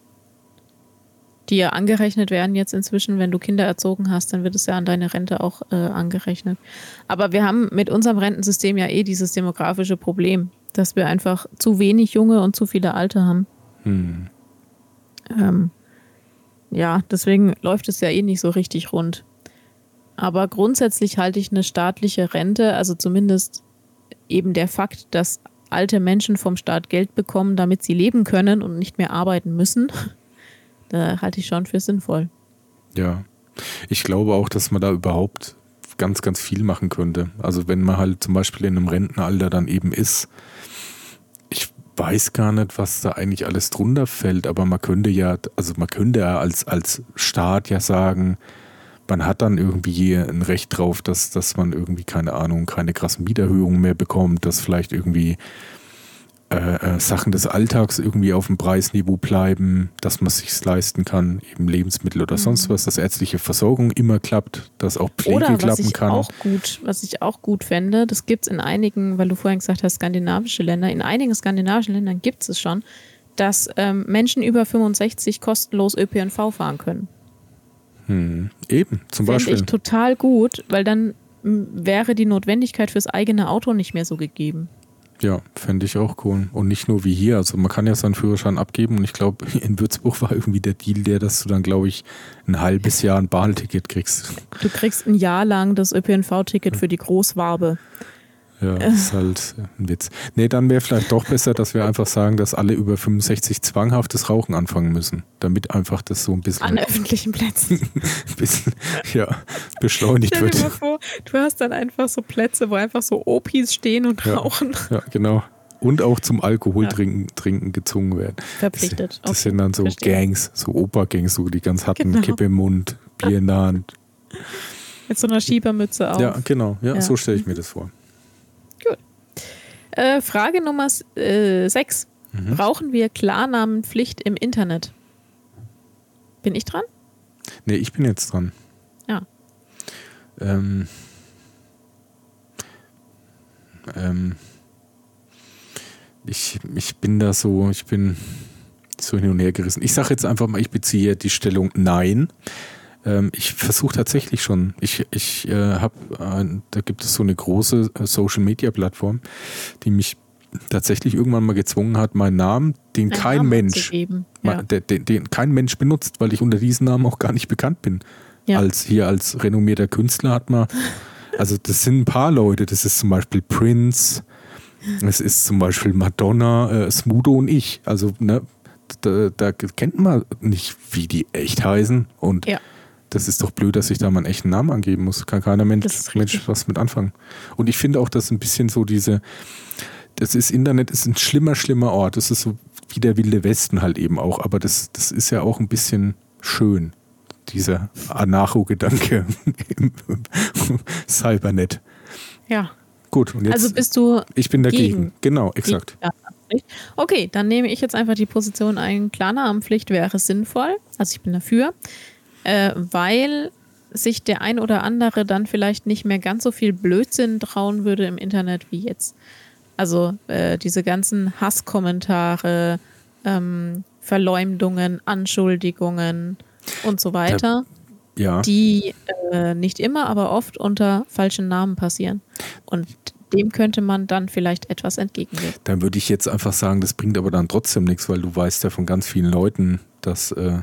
S1: die ja angerechnet werden jetzt inzwischen, wenn du Kinder erzogen hast, dann wird es ja an deine Rente auch äh, angerechnet. Aber wir haben mit unserem Rentensystem ja eh dieses demografische Problem, dass wir einfach zu wenig junge und zu viele alte haben. Hm. Ähm, ja, deswegen läuft es ja eh nicht so richtig rund. Aber grundsätzlich halte ich eine staatliche Rente, also zumindest eben der Fakt, dass alte Menschen vom Staat Geld bekommen, damit sie leben können und nicht mehr arbeiten müssen, äh, halte ich schon für sinnvoll.
S2: Ja, ich glaube auch, dass man da überhaupt ganz, ganz viel machen könnte. Also wenn man halt zum Beispiel in einem Rentenalter dann eben ist, ich weiß gar nicht, was da eigentlich alles drunter fällt, aber man könnte ja, also man könnte ja als, als Staat ja sagen, man hat dann irgendwie ein Recht drauf, dass, dass man irgendwie, keine Ahnung, keine krassen Mieterhöhungen mehr bekommt, dass vielleicht irgendwie äh, äh, Sachen des Alltags irgendwie auf dem Preisniveau bleiben, dass man sich leisten kann, eben Lebensmittel oder mhm. sonst was, dass ärztliche Versorgung immer klappt, dass auch Pflege oder, klappen kann.
S1: Auch gut, was ich auch gut fände, das gibt es in einigen, weil du vorhin gesagt hast, skandinavische Länder, in einigen skandinavischen Ländern gibt es schon, dass ähm, Menschen über 65 kostenlos ÖPNV fahren können.
S2: Hm, eben, zum Beispiel.
S1: ich total gut, weil dann wäre die Notwendigkeit fürs eigene Auto nicht mehr so gegeben.
S2: Ja, fände ich auch cool. Und nicht nur wie hier. Also man kann ja seinen Führerschein abgeben und ich glaube, in Würzburg war irgendwie der Deal der, dass du dann, glaube ich, ein halbes Jahr ein Bahnticket kriegst.
S1: Du kriegst ein Jahr lang das ÖPNV-Ticket für die Großwabe.
S2: Ja, das ist halt ein Witz. Nee, dann wäre vielleicht doch besser, dass wir einfach sagen, dass alle über 65 zwanghaftes Rauchen anfangen müssen, damit einfach das so ein bisschen.
S1: An öffentlichen Plätzen.
S2: ein bisschen, ja, beschleunigt Stell dir
S1: wird. Mal vor, du hast dann einfach so Plätze, wo einfach so Opis stehen und
S2: ja,
S1: rauchen.
S2: Ja, genau. Und auch zum Alkohol ja. trinken, trinken gezwungen werden.
S1: Verpflichtet.
S2: Das, das sind dann so Verstehen. Gangs, so Opa-Gangs, so die ganz hatten genau. Kippe im Mund, Bier in der Hand.
S1: Mit so einer Schiebermütze auf.
S2: Ja, genau. Ja, ja. so stelle ich mir das vor.
S1: Äh, Frage Nummer 6. Äh, mhm. Brauchen wir Klarnamenpflicht im Internet? Bin ich dran?
S2: Nee, ich bin jetzt dran.
S1: Ja.
S2: Ähm, ähm, ich, ich bin da so, ich bin so hin und her gerissen. Ich sage jetzt einfach mal, ich beziehe die Stellung Nein. Ähm, ich versuche tatsächlich schon. Ich, ich äh, habe, äh, da gibt es so eine große äh, Social Media Plattform, die mich tatsächlich irgendwann mal gezwungen hat, meinen Namen, den Ein kein Namen Mensch, ja. den, den, den, kein Mensch benutzt, weil ich unter diesem Namen auch gar nicht bekannt bin. Ja. Als hier als renommierter Künstler hat man, also das sind ein paar Leute. Das ist zum Beispiel Prince, es ist zum Beispiel Madonna, äh, Smudo und ich. Also ne, da, da, kennt man nicht, wie die echt heißen und ja das ist doch blöd, dass ich da meinen echten Namen angeben muss. Kann keiner Mensch, Mensch was mit anfangen. Und ich finde auch, dass ein bisschen so diese, das ist Internet ist ein schlimmer, schlimmer Ort. Das ist so wie der wilde Westen halt eben auch. Aber das, das ist ja auch ein bisschen schön, dieser Anarcho-Gedanke im Cybernet.
S1: Ja.
S2: Gut, und jetzt.
S1: Also bist du.
S2: Ich bin dagegen. Gegen. Genau, exakt.
S1: Okay, dann nehme ich jetzt einfach die Position ein. Klarnamenpflicht wäre sinnvoll. Also ich bin dafür äh, weil sich der ein oder andere dann vielleicht nicht mehr ganz so viel Blödsinn trauen würde im Internet wie jetzt. Also äh, diese ganzen Hasskommentare, ähm, Verleumdungen, Anschuldigungen und so weiter,
S2: ja.
S1: die äh, nicht immer, aber oft unter falschen Namen passieren. Und dem könnte man dann vielleicht etwas entgegenwirken.
S2: Dann würde ich jetzt einfach sagen, das bringt aber dann trotzdem nichts, weil du weißt ja von ganz vielen Leuten, dass äh,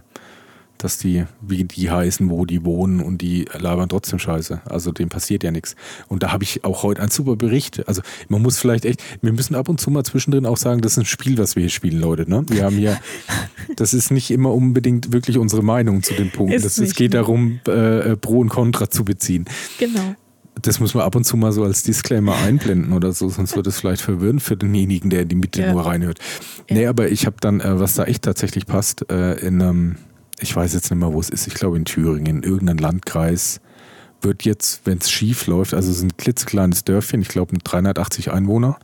S2: dass die, wie die heißen, wo die wohnen und die labern trotzdem Scheiße. Also dem passiert ja nichts. Und da habe ich auch heute einen super Bericht. Also man muss vielleicht echt, wir müssen ab und zu mal zwischendrin auch sagen, das ist ein Spiel, was wir hier spielen, Leute. Ne? Wir haben hier, das ist nicht immer unbedingt wirklich unsere Meinung zu den Punkten. Das, es geht darum, äh, Pro und Contra zu beziehen.
S1: Genau.
S2: Das muss man ab und zu mal so als Disclaimer einblenden oder so, sonst wird es vielleicht verwirrend für denjenigen, der in die Mitte ja. nur reinhört. Ja. Nee, aber ich habe dann, äh, was da echt tatsächlich passt, äh, in einem ich weiß jetzt nicht mehr, wo es ist, ich glaube in Thüringen, irgendein Landkreis, wird jetzt, wenn es schief läuft, also es ist ein klitzekleines Dörfchen, ich glaube mit 380 Einwohner,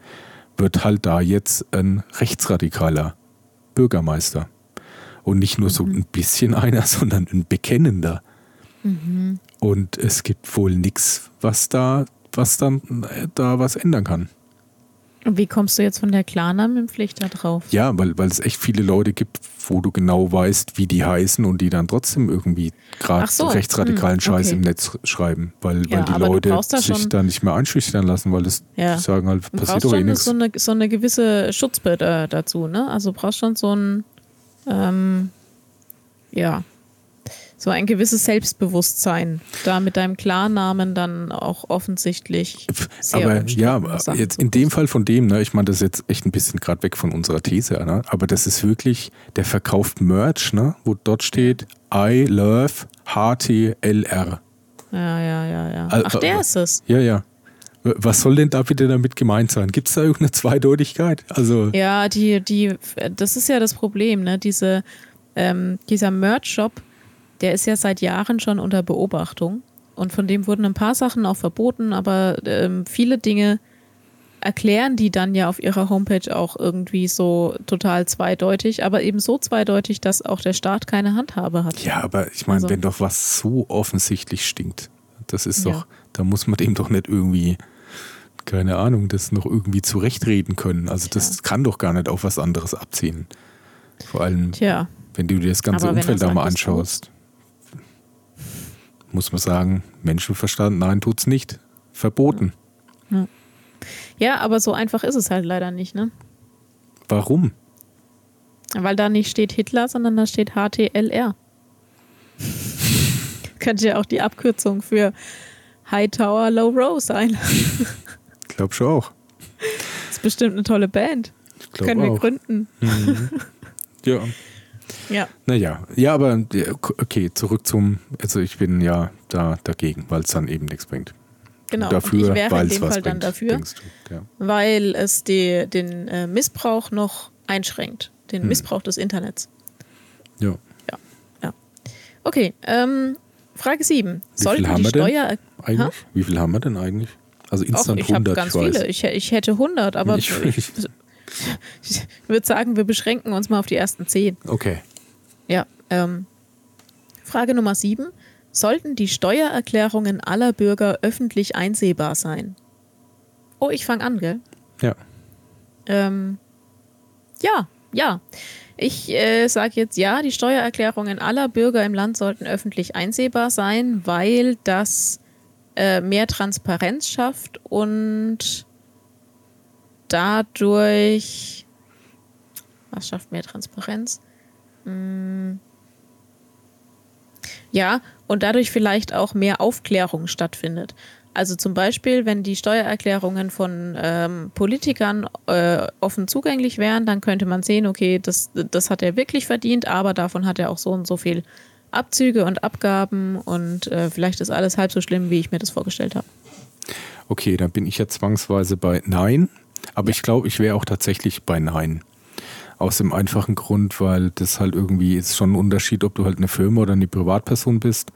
S2: wird halt da jetzt ein rechtsradikaler Bürgermeister. Und nicht nur so
S1: Mhm.
S2: ein bisschen einer, sondern ein bekennender.
S1: Mhm.
S2: Und es gibt wohl nichts, was da, was dann äh, da was ändern kann.
S1: Und wie kommst du jetzt von der Klarnamenpflicht da drauf?
S2: Ja, weil, weil es echt viele Leute gibt, wo du genau weißt, wie die heißen und die dann trotzdem irgendwie gerade
S1: so,
S2: rechtsradikalen
S1: hm,
S2: Scheiß
S1: okay.
S2: im Netz schreiben, weil,
S1: Ja,
S2: weil die Leute
S1: da
S2: sich da nicht mehr einschüchtern lassen, weil es
S1: Ja.
S2: sagen halt,
S1: Du
S2: passiert doch eh nichts.
S1: so eine, so eine gewisse Schutzbild dazu, ne? Also du brauchst schon so ein, ähm, ja, so ein gewisses Selbstbewusstsein, da mit deinem Klarnamen dann auch offensichtlich sehr
S2: aber ja, aber jetzt in dem. Fall von dem, ne, ich meine, das ist jetzt echt ein bisschen gerade weg von unserer These, ne, aber das ist wirklich, der verkauft Merch, ne, wo dort steht I love HTLR.
S1: Ja, ja, ja, ja. Ach, der ist es.
S2: Ja, ja. Was soll denn da bitte damit gemeint sein? Gibt es da irgendeine Zweideutigkeit? Also,
S1: Ja, die, die, das ist ja das Problem, ne? Diese, ähm, dieser Merch-Shop, der ist ja seit Jahren schon unter Beobachtung. Und von dem wurden ein paar Sachen auch verboten, aber ähm, viele Dinge erklären die dann ja auf ihrer Homepage auch irgendwie so total zweideutig, aber eben so zweideutig, dass auch der Staat keine Handhabe hat.
S2: ja, aber ich meine,
S1: Also-
S2: wenn doch was so offensichtlich stinkt, das ist
S1: Ja.
S2: doch, da muss man dem doch nicht irgendwie, keine Ahnung, das noch irgendwie zurechtreden können. Also das kann doch gar nicht auf was anderes abziehen. Vor allem,
S1: Tja,
S2: wenn du dir das ganze Umfeld da mal anschaust, muss man sagen, Menschenverstand, nein, tut's nicht. Verboten.
S1: ja, aber so einfach ist es halt leider nicht, ne?
S2: Warum?
S1: Weil da nicht steht Hitler, sondern da steht HTLR. Könnte ja auch die Abkürzung für Hightower Low Row sein.
S2: Ich glaube schon auch.
S1: ist bestimmt eine tolle Band.
S2: Glaub
S1: Können wir
S2: auch.
S1: gründen.
S2: Ja.
S1: Ja.
S2: Naja, ja, aber ja, okay, zurück zum, also ich bin ja da dagegen, weil es dann eben nichts bringt.
S1: Genau.
S2: Dafür,
S1: und ich wäre
S2: weil
S1: in dem Fall dann
S2: bringt,
S1: dafür,
S2: denkst du. Ja.
S1: weil es die, den äh, Missbrauch noch einschränkt. Den
S2: Hm.
S1: Missbrauch des Internets.
S2: ja.
S1: Okay, ähm, Frage 7.
S2: Wie
S1: Sollten
S2: viel haben
S1: die
S2: wir denn
S1: Steuer...
S2: Eigentlich? Wie viel haben wir denn eigentlich? Also
S1: Och,
S2: instant
S1: ich habe
S2: 100,
S1: ganz
S2: ich weiß.
S1: viele. Ich, ich hätte 100, aber
S2: Ich-
S1: ich, ich würde sagen, wir beschränken uns mal auf die ersten 10.
S2: Okay.
S1: Ja, ähm, Frage Nummer 7. Sollten die Steuererklärungen aller Bürger öffentlich einsehbar sein? Oh, ich fange an, gell?
S2: Ja.
S1: Ähm, ja, ja. Ich äh, sage jetzt ja, die Steuererklärungen aller Bürger im Land sollten öffentlich einsehbar sein, weil das äh, mehr Transparenz schafft und dadurch. Was schafft mehr Transparenz? Hm. Ja, und dadurch vielleicht auch mehr Aufklärung stattfindet. Also zum Beispiel, wenn die Steuererklärungen von ähm, Politikern äh, offen zugänglich wären, dann könnte man sehen, okay, das, das hat er wirklich verdient, aber davon hat er auch so und so viel Abzüge und Abgaben und äh, vielleicht ist alles halb so schlimm, wie ich mir das vorgestellt habe.
S2: Okay, dann bin ich ja zwangsweise bei Nein, aber ich glaube, ich wäre auch tatsächlich bei Nein. Aus dem einfachen Grund, weil das halt irgendwie ist schon ein Unterschied, ob du halt eine Firma oder eine Privatperson bist.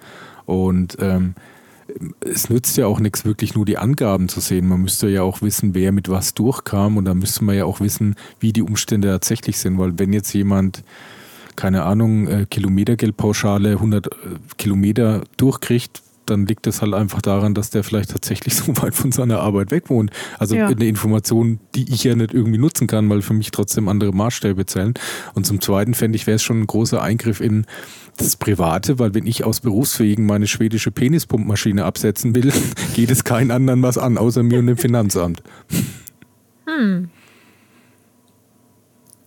S2: Und ähm, es nützt ja auch nichts, wirklich nur die Angaben zu sehen. Man müsste ja auch wissen, wer mit was durchkam und dann müsste man ja auch wissen, wie die Umstände tatsächlich sind. Weil wenn jetzt jemand, keine Ahnung, äh, Kilometergeldpauschale 100 äh, Kilometer durchkriegt, dann liegt das halt einfach daran, dass der vielleicht tatsächlich so weit von seiner Arbeit weg wohnt. Also
S1: Ja.
S2: eine Information, die ich ja nicht irgendwie nutzen kann, weil für mich trotzdem andere Maßstäbe zählen. Und zum Zweiten fände ich, wäre es schon ein großer Eingriff in das Private, weil wenn ich aus Berufswegen meine schwedische Penispumpmaschine absetzen will, geht es keinen anderen was an, außer mir und dem Finanzamt.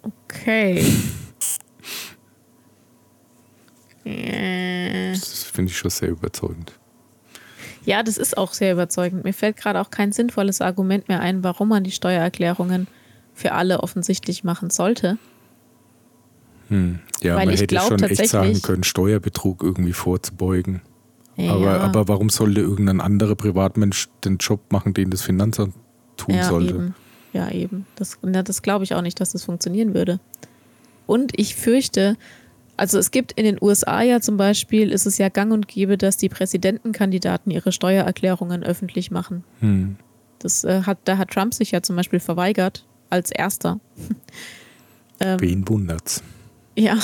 S1: Okay. Äh,
S2: Das finde ich schon sehr überzeugend.
S1: Ja, das ist auch sehr überzeugend. Mir fällt gerade auch kein sinnvolles Argument mehr ein, warum man die Steuererklärungen für alle offensichtlich machen sollte.
S2: Hm. Ja,
S1: Weil
S2: man hätte
S1: glaub
S2: schon echt sagen können, Steuerbetrug irgendwie vorzubeugen.
S1: Ja,
S2: Aber, aber warum sollte irgendein anderer Privatmensch den Job machen, den das Finanzamt tun
S1: ja,
S2: sollte?
S1: Eben. Ja, eben. Das, na, das glaube ich auch nicht, dass das funktionieren würde. Und ich fürchte, also es gibt in den USA ja zum Beispiel, ist es ja gang und gäbe, dass die Präsidentenkandidaten ihre Steuererklärungen öffentlich machen.
S2: Hm.
S1: Das äh, hat, da hat Trump sich ja zum Beispiel verweigert, als erster.
S2: ähm, Wen wundert's?
S1: Ja.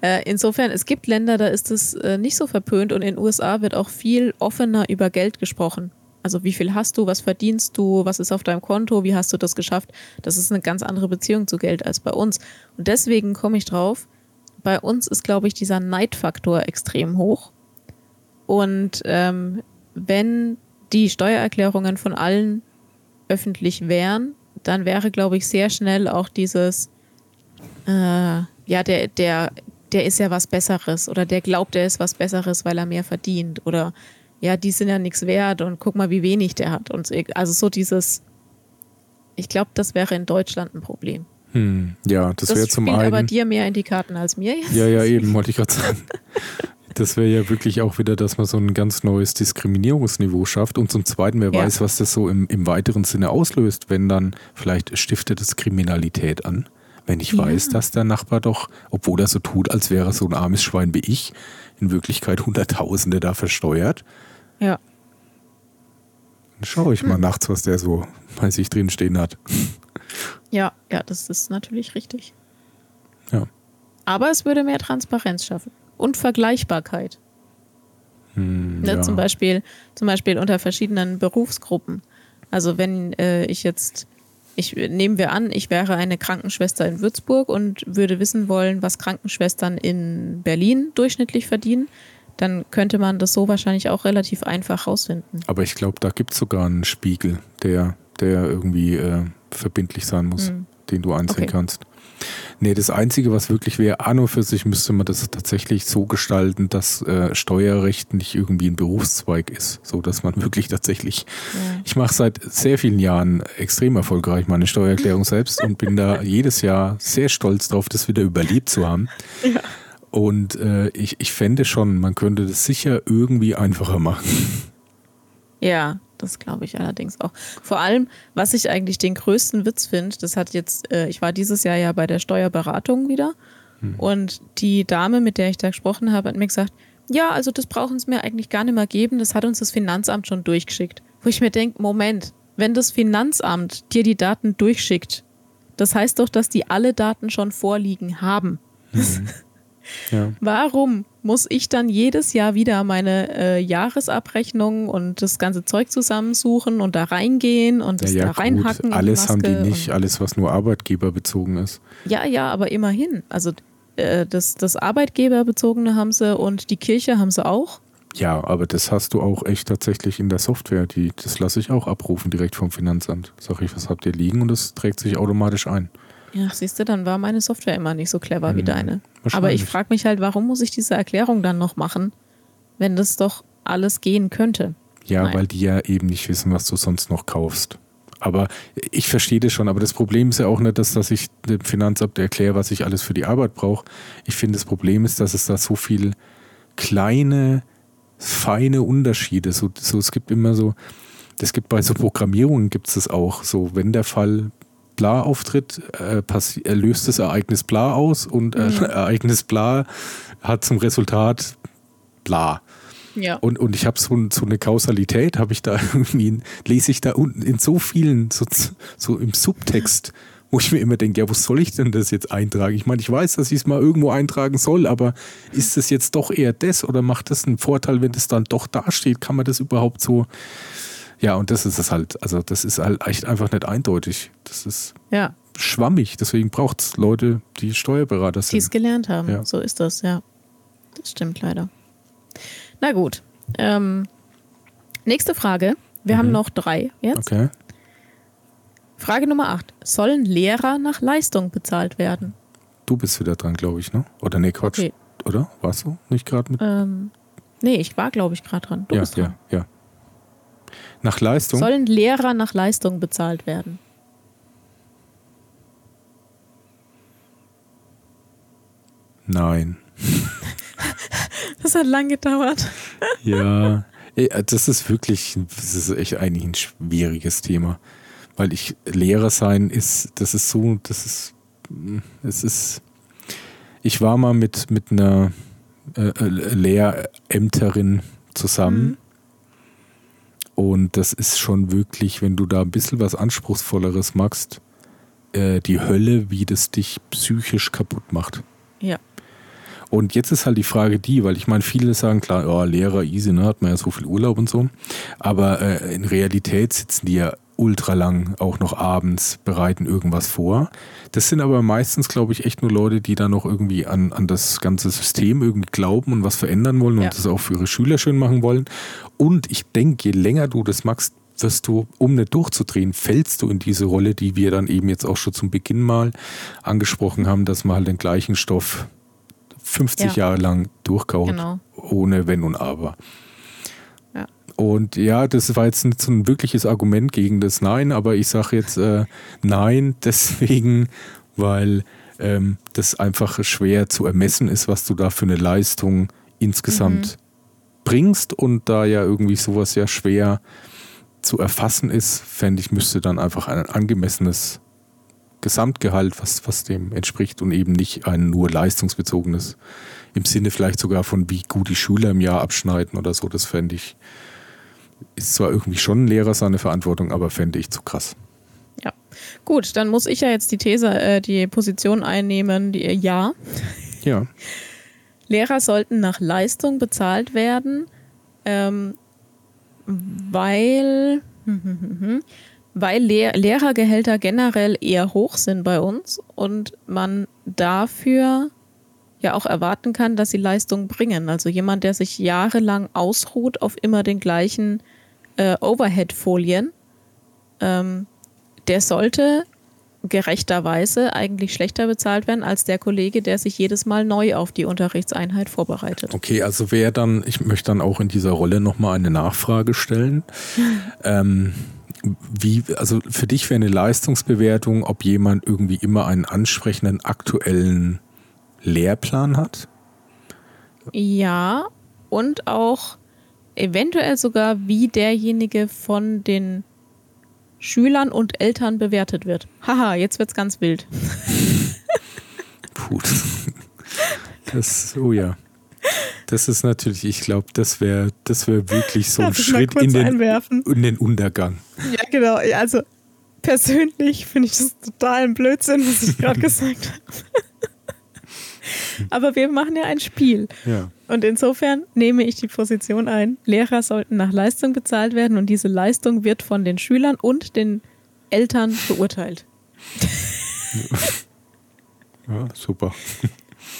S1: Äh, insofern, es gibt Länder, da ist es äh, nicht so verpönt und in den USA wird auch viel offener über Geld gesprochen. Also wie viel hast du, was verdienst du, was ist auf deinem Konto, wie hast du das geschafft? Das ist eine ganz andere Beziehung zu Geld als bei uns. Und deswegen komme ich drauf, bei uns ist, glaube ich, dieser Neidfaktor extrem hoch. Und ähm, wenn die Steuererklärungen von allen öffentlich wären, dann wäre, glaube ich, sehr schnell auch dieses, äh, ja, der, der, der ist ja was Besseres oder der glaubt, er ist was Besseres, weil er mehr verdient oder ja, die sind ja nichts wert und guck mal, wie wenig der hat. Und also so dieses, ich glaube, das wäre in Deutschland ein Problem.
S2: Hm, ja, das, das wäre zum einen.
S1: aber dir mehr in die Karten als mir jetzt.
S2: Ja, ja, eben, wollte ich gerade sagen. Das wäre ja wirklich auch wieder, dass man so ein ganz neues Diskriminierungsniveau schafft. Und zum Zweiten, wer ja. weiß, was das so im, im weiteren Sinne auslöst, wenn dann vielleicht stiftet es Kriminalität an. Wenn ich ja. weiß, dass der Nachbar doch, obwohl er so tut, als wäre er so ein armes Schwein wie ich, in Wirklichkeit Hunderttausende da versteuert.
S1: Ja.
S2: Dann schaue ich mal hm. nachts, was der so bei sich drin stehen hat.
S1: Ja, ja, das ist natürlich richtig.
S2: Ja.
S1: Aber es würde mehr Transparenz schaffen und Vergleichbarkeit.
S2: Hm,
S1: ne, ja. zum, Beispiel, zum Beispiel unter verschiedenen Berufsgruppen. Also wenn äh, ich jetzt, ich nehmen wir an, ich wäre eine Krankenschwester in Würzburg und würde wissen wollen, was Krankenschwestern in Berlin durchschnittlich verdienen, dann könnte man das so wahrscheinlich auch relativ einfach rausfinden.
S2: Aber ich glaube, da gibt es sogar einen Spiegel, der, der irgendwie äh, verbindlich sein muss, hm. den du einsehen okay. kannst. Nee, das Einzige, was wirklich wäre, an und für sich müsste man das tatsächlich so gestalten, dass äh, Steuerrecht nicht irgendwie ein Berufszweig ist, so dass man wirklich tatsächlich, ja. ich mache seit sehr vielen Jahren extrem erfolgreich meine Steuererklärung selbst und bin da jedes Jahr sehr stolz drauf, das wieder überlebt zu haben. Ja. Und äh, ich, ich fände schon, man könnte das sicher irgendwie einfacher machen.
S1: Ja, das glaube ich allerdings auch. Vor allem, was ich eigentlich den größten Witz finde, das hat jetzt, äh, ich war dieses Jahr ja bei der Steuerberatung wieder hm. und die Dame, mit der ich da gesprochen habe, hat mir gesagt, ja, also das brauchen sie mir eigentlich gar nicht mehr geben, das hat uns das Finanzamt schon durchgeschickt. Wo ich mir denke, Moment, wenn das Finanzamt dir die Daten durchschickt, das heißt doch, dass die alle Daten schon vorliegen haben.
S2: Mhm. Ja.
S1: Warum muss ich dann jedes Jahr wieder meine äh, Jahresabrechnung und das ganze Zeug zusammensuchen und da reingehen und das ja, ja, da reinhacken?
S2: Gut. Alles haben die nicht, alles, was nur arbeitgeberbezogen ist.
S1: Ja, ja, aber immerhin. Also äh, das, das Arbeitgeberbezogene haben sie und die Kirche haben sie auch.
S2: Ja, aber das hast du auch echt tatsächlich in der Software. Die, das lasse ich auch abrufen direkt vom Finanzamt. Sag ich, was habt ihr liegen und das trägt sich automatisch ein.
S1: Ja, siehst du, dann war meine Software immer nicht so clever hm, wie deine. Aber ich frage mich halt, warum muss ich diese Erklärung dann noch machen, wenn das doch alles gehen könnte?
S2: Ja, Nein. weil die ja eben nicht wissen, was du sonst noch kaufst. Aber ich verstehe das schon. Aber das Problem ist ja auch nicht, dass, dass ich dem Finanzamt erkläre, was ich alles für die Arbeit brauche. Ich finde, das Problem ist, dass es da so viel kleine, feine Unterschiede. So, so, es gibt immer so, es gibt bei so Programmierungen gibt es das auch. So, wenn der Fall bla auftritt, äh, er löst das Ereignis bla aus und äh, mhm. Ereignis bla hat zum Resultat bla.
S1: Ja.
S2: Und, und ich habe so, so eine Kausalität, habe ich da irgendwie, lese ich da unten in so vielen, so, so im Subtext, wo ich mir immer denke, ja, wo soll ich denn das jetzt eintragen? Ich meine, ich weiß, dass ich es mal irgendwo eintragen soll, aber ist es jetzt doch eher das oder macht das einen Vorteil, wenn das dann doch dasteht? Kann man das überhaupt so ja, und das ist es halt. Also, das ist halt echt einfach nicht eindeutig. Das ist
S1: ja.
S2: schwammig. Deswegen braucht es Leute, die Steuerberater sind.
S1: Die es gelernt haben. Ja. So ist das, ja. Das stimmt leider. Na gut. Ähm, nächste Frage. Wir mhm. haben noch drei jetzt.
S2: Okay.
S1: Frage Nummer 8. Sollen Lehrer nach Leistung bezahlt werden?
S2: Du bist wieder dran, glaube ich, ne? Oder nee, Quatsch. Okay. Oder? Warst du nicht gerade mit?
S1: Ähm, nee, ich war, glaube ich, gerade dran. Du
S2: ja,
S1: bist dran.
S2: Ja, ja. Nach Leistung?
S1: Sollen Lehrer nach Leistung bezahlt werden?
S2: Nein.
S1: das hat lang gedauert.
S2: ja, das ist wirklich, das ist echt eigentlich ein schwieriges Thema. Weil ich Lehrer sein ist, das ist so, das ist, es ist, ich war mal mit, mit einer äh, äh Lehrämterin zusammen. Mhm. Und das ist schon wirklich, wenn du da ein bisschen was Anspruchsvolleres machst, äh, die Hölle, wie das dich psychisch kaputt macht.
S1: Ja.
S2: Und jetzt ist halt die Frage die, weil ich meine, viele sagen klar, oh, Lehrer, easy, ne, hat man ja so viel Urlaub und so. Aber äh, in Realität sitzen die ja ultra lang, auch noch abends, bereiten irgendwas vor. Das sind aber meistens, glaube ich, echt nur Leute, die da noch irgendwie an, an das ganze System irgendwie glauben und was verändern wollen ja. und das auch für ihre Schüler schön machen wollen. Und ich denke, je länger du das machst, wirst du, um nicht durchzudrehen, fällst du in diese Rolle, die wir dann eben jetzt auch schon zum Beginn mal angesprochen haben, dass man halt den gleichen Stoff 50 ja. Jahre lang durchkaut, genau. ohne Wenn und Aber. Und ja, das war jetzt nicht so ein wirkliches Argument gegen das Nein, aber ich sage jetzt äh, Nein deswegen, weil ähm, das einfach schwer zu ermessen ist, was du da für eine Leistung insgesamt mhm. bringst und da ja irgendwie sowas ja schwer zu erfassen ist, fände ich, müsste dann einfach ein angemessenes Gesamtgehalt, was, was dem entspricht und eben nicht ein nur leistungsbezogenes, im Sinne vielleicht sogar von wie gut die Schüler im Jahr abschneiden oder so, das fände ich ist zwar irgendwie schon ein Lehrer seine Verantwortung, aber fände ich zu krass.
S1: Ja, gut, dann muss ich ja jetzt die These, äh, die Position einnehmen, die ja.
S2: Ja.
S1: Lehrer sollten nach Leistung bezahlt werden, ähm, weil, weil Lehr Lehrergehälter generell eher hoch sind bei uns und man dafür ja auch erwarten kann, dass sie Leistung bringen. Also jemand, der sich jahrelang ausruht auf immer den gleichen äh, Overhead-Folien, ähm, der sollte gerechterweise eigentlich schlechter bezahlt werden als der Kollege, der sich jedes Mal neu auf die Unterrichtseinheit vorbereitet.
S2: Okay, also wer dann, ich möchte dann auch in dieser Rolle nochmal eine Nachfrage stellen. ähm, wie, also für dich wäre eine Leistungsbewertung, ob jemand irgendwie immer einen ansprechenden aktuellen Lehrplan hat?
S1: Ja, und auch eventuell sogar, wie derjenige von den Schülern und Eltern bewertet wird. Haha, jetzt wird's ganz wild.
S2: Puh. Das, oh ja. Das ist natürlich, ich glaube, das wäre das wär wirklich so ein Schritt in den, in den Untergang.
S1: Ja, genau. Also persönlich finde ich das total ein Blödsinn, was ich gerade gesagt habe. Aber wir machen ja ein Spiel.
S2: Ja.
S1: Und insofern nehme ich die Position ein, Lehrer sollten nach Leistung bezahlt werden und diese Leistung wird von den Schülern und den Eltern beurteilt.
S2: Ja, super.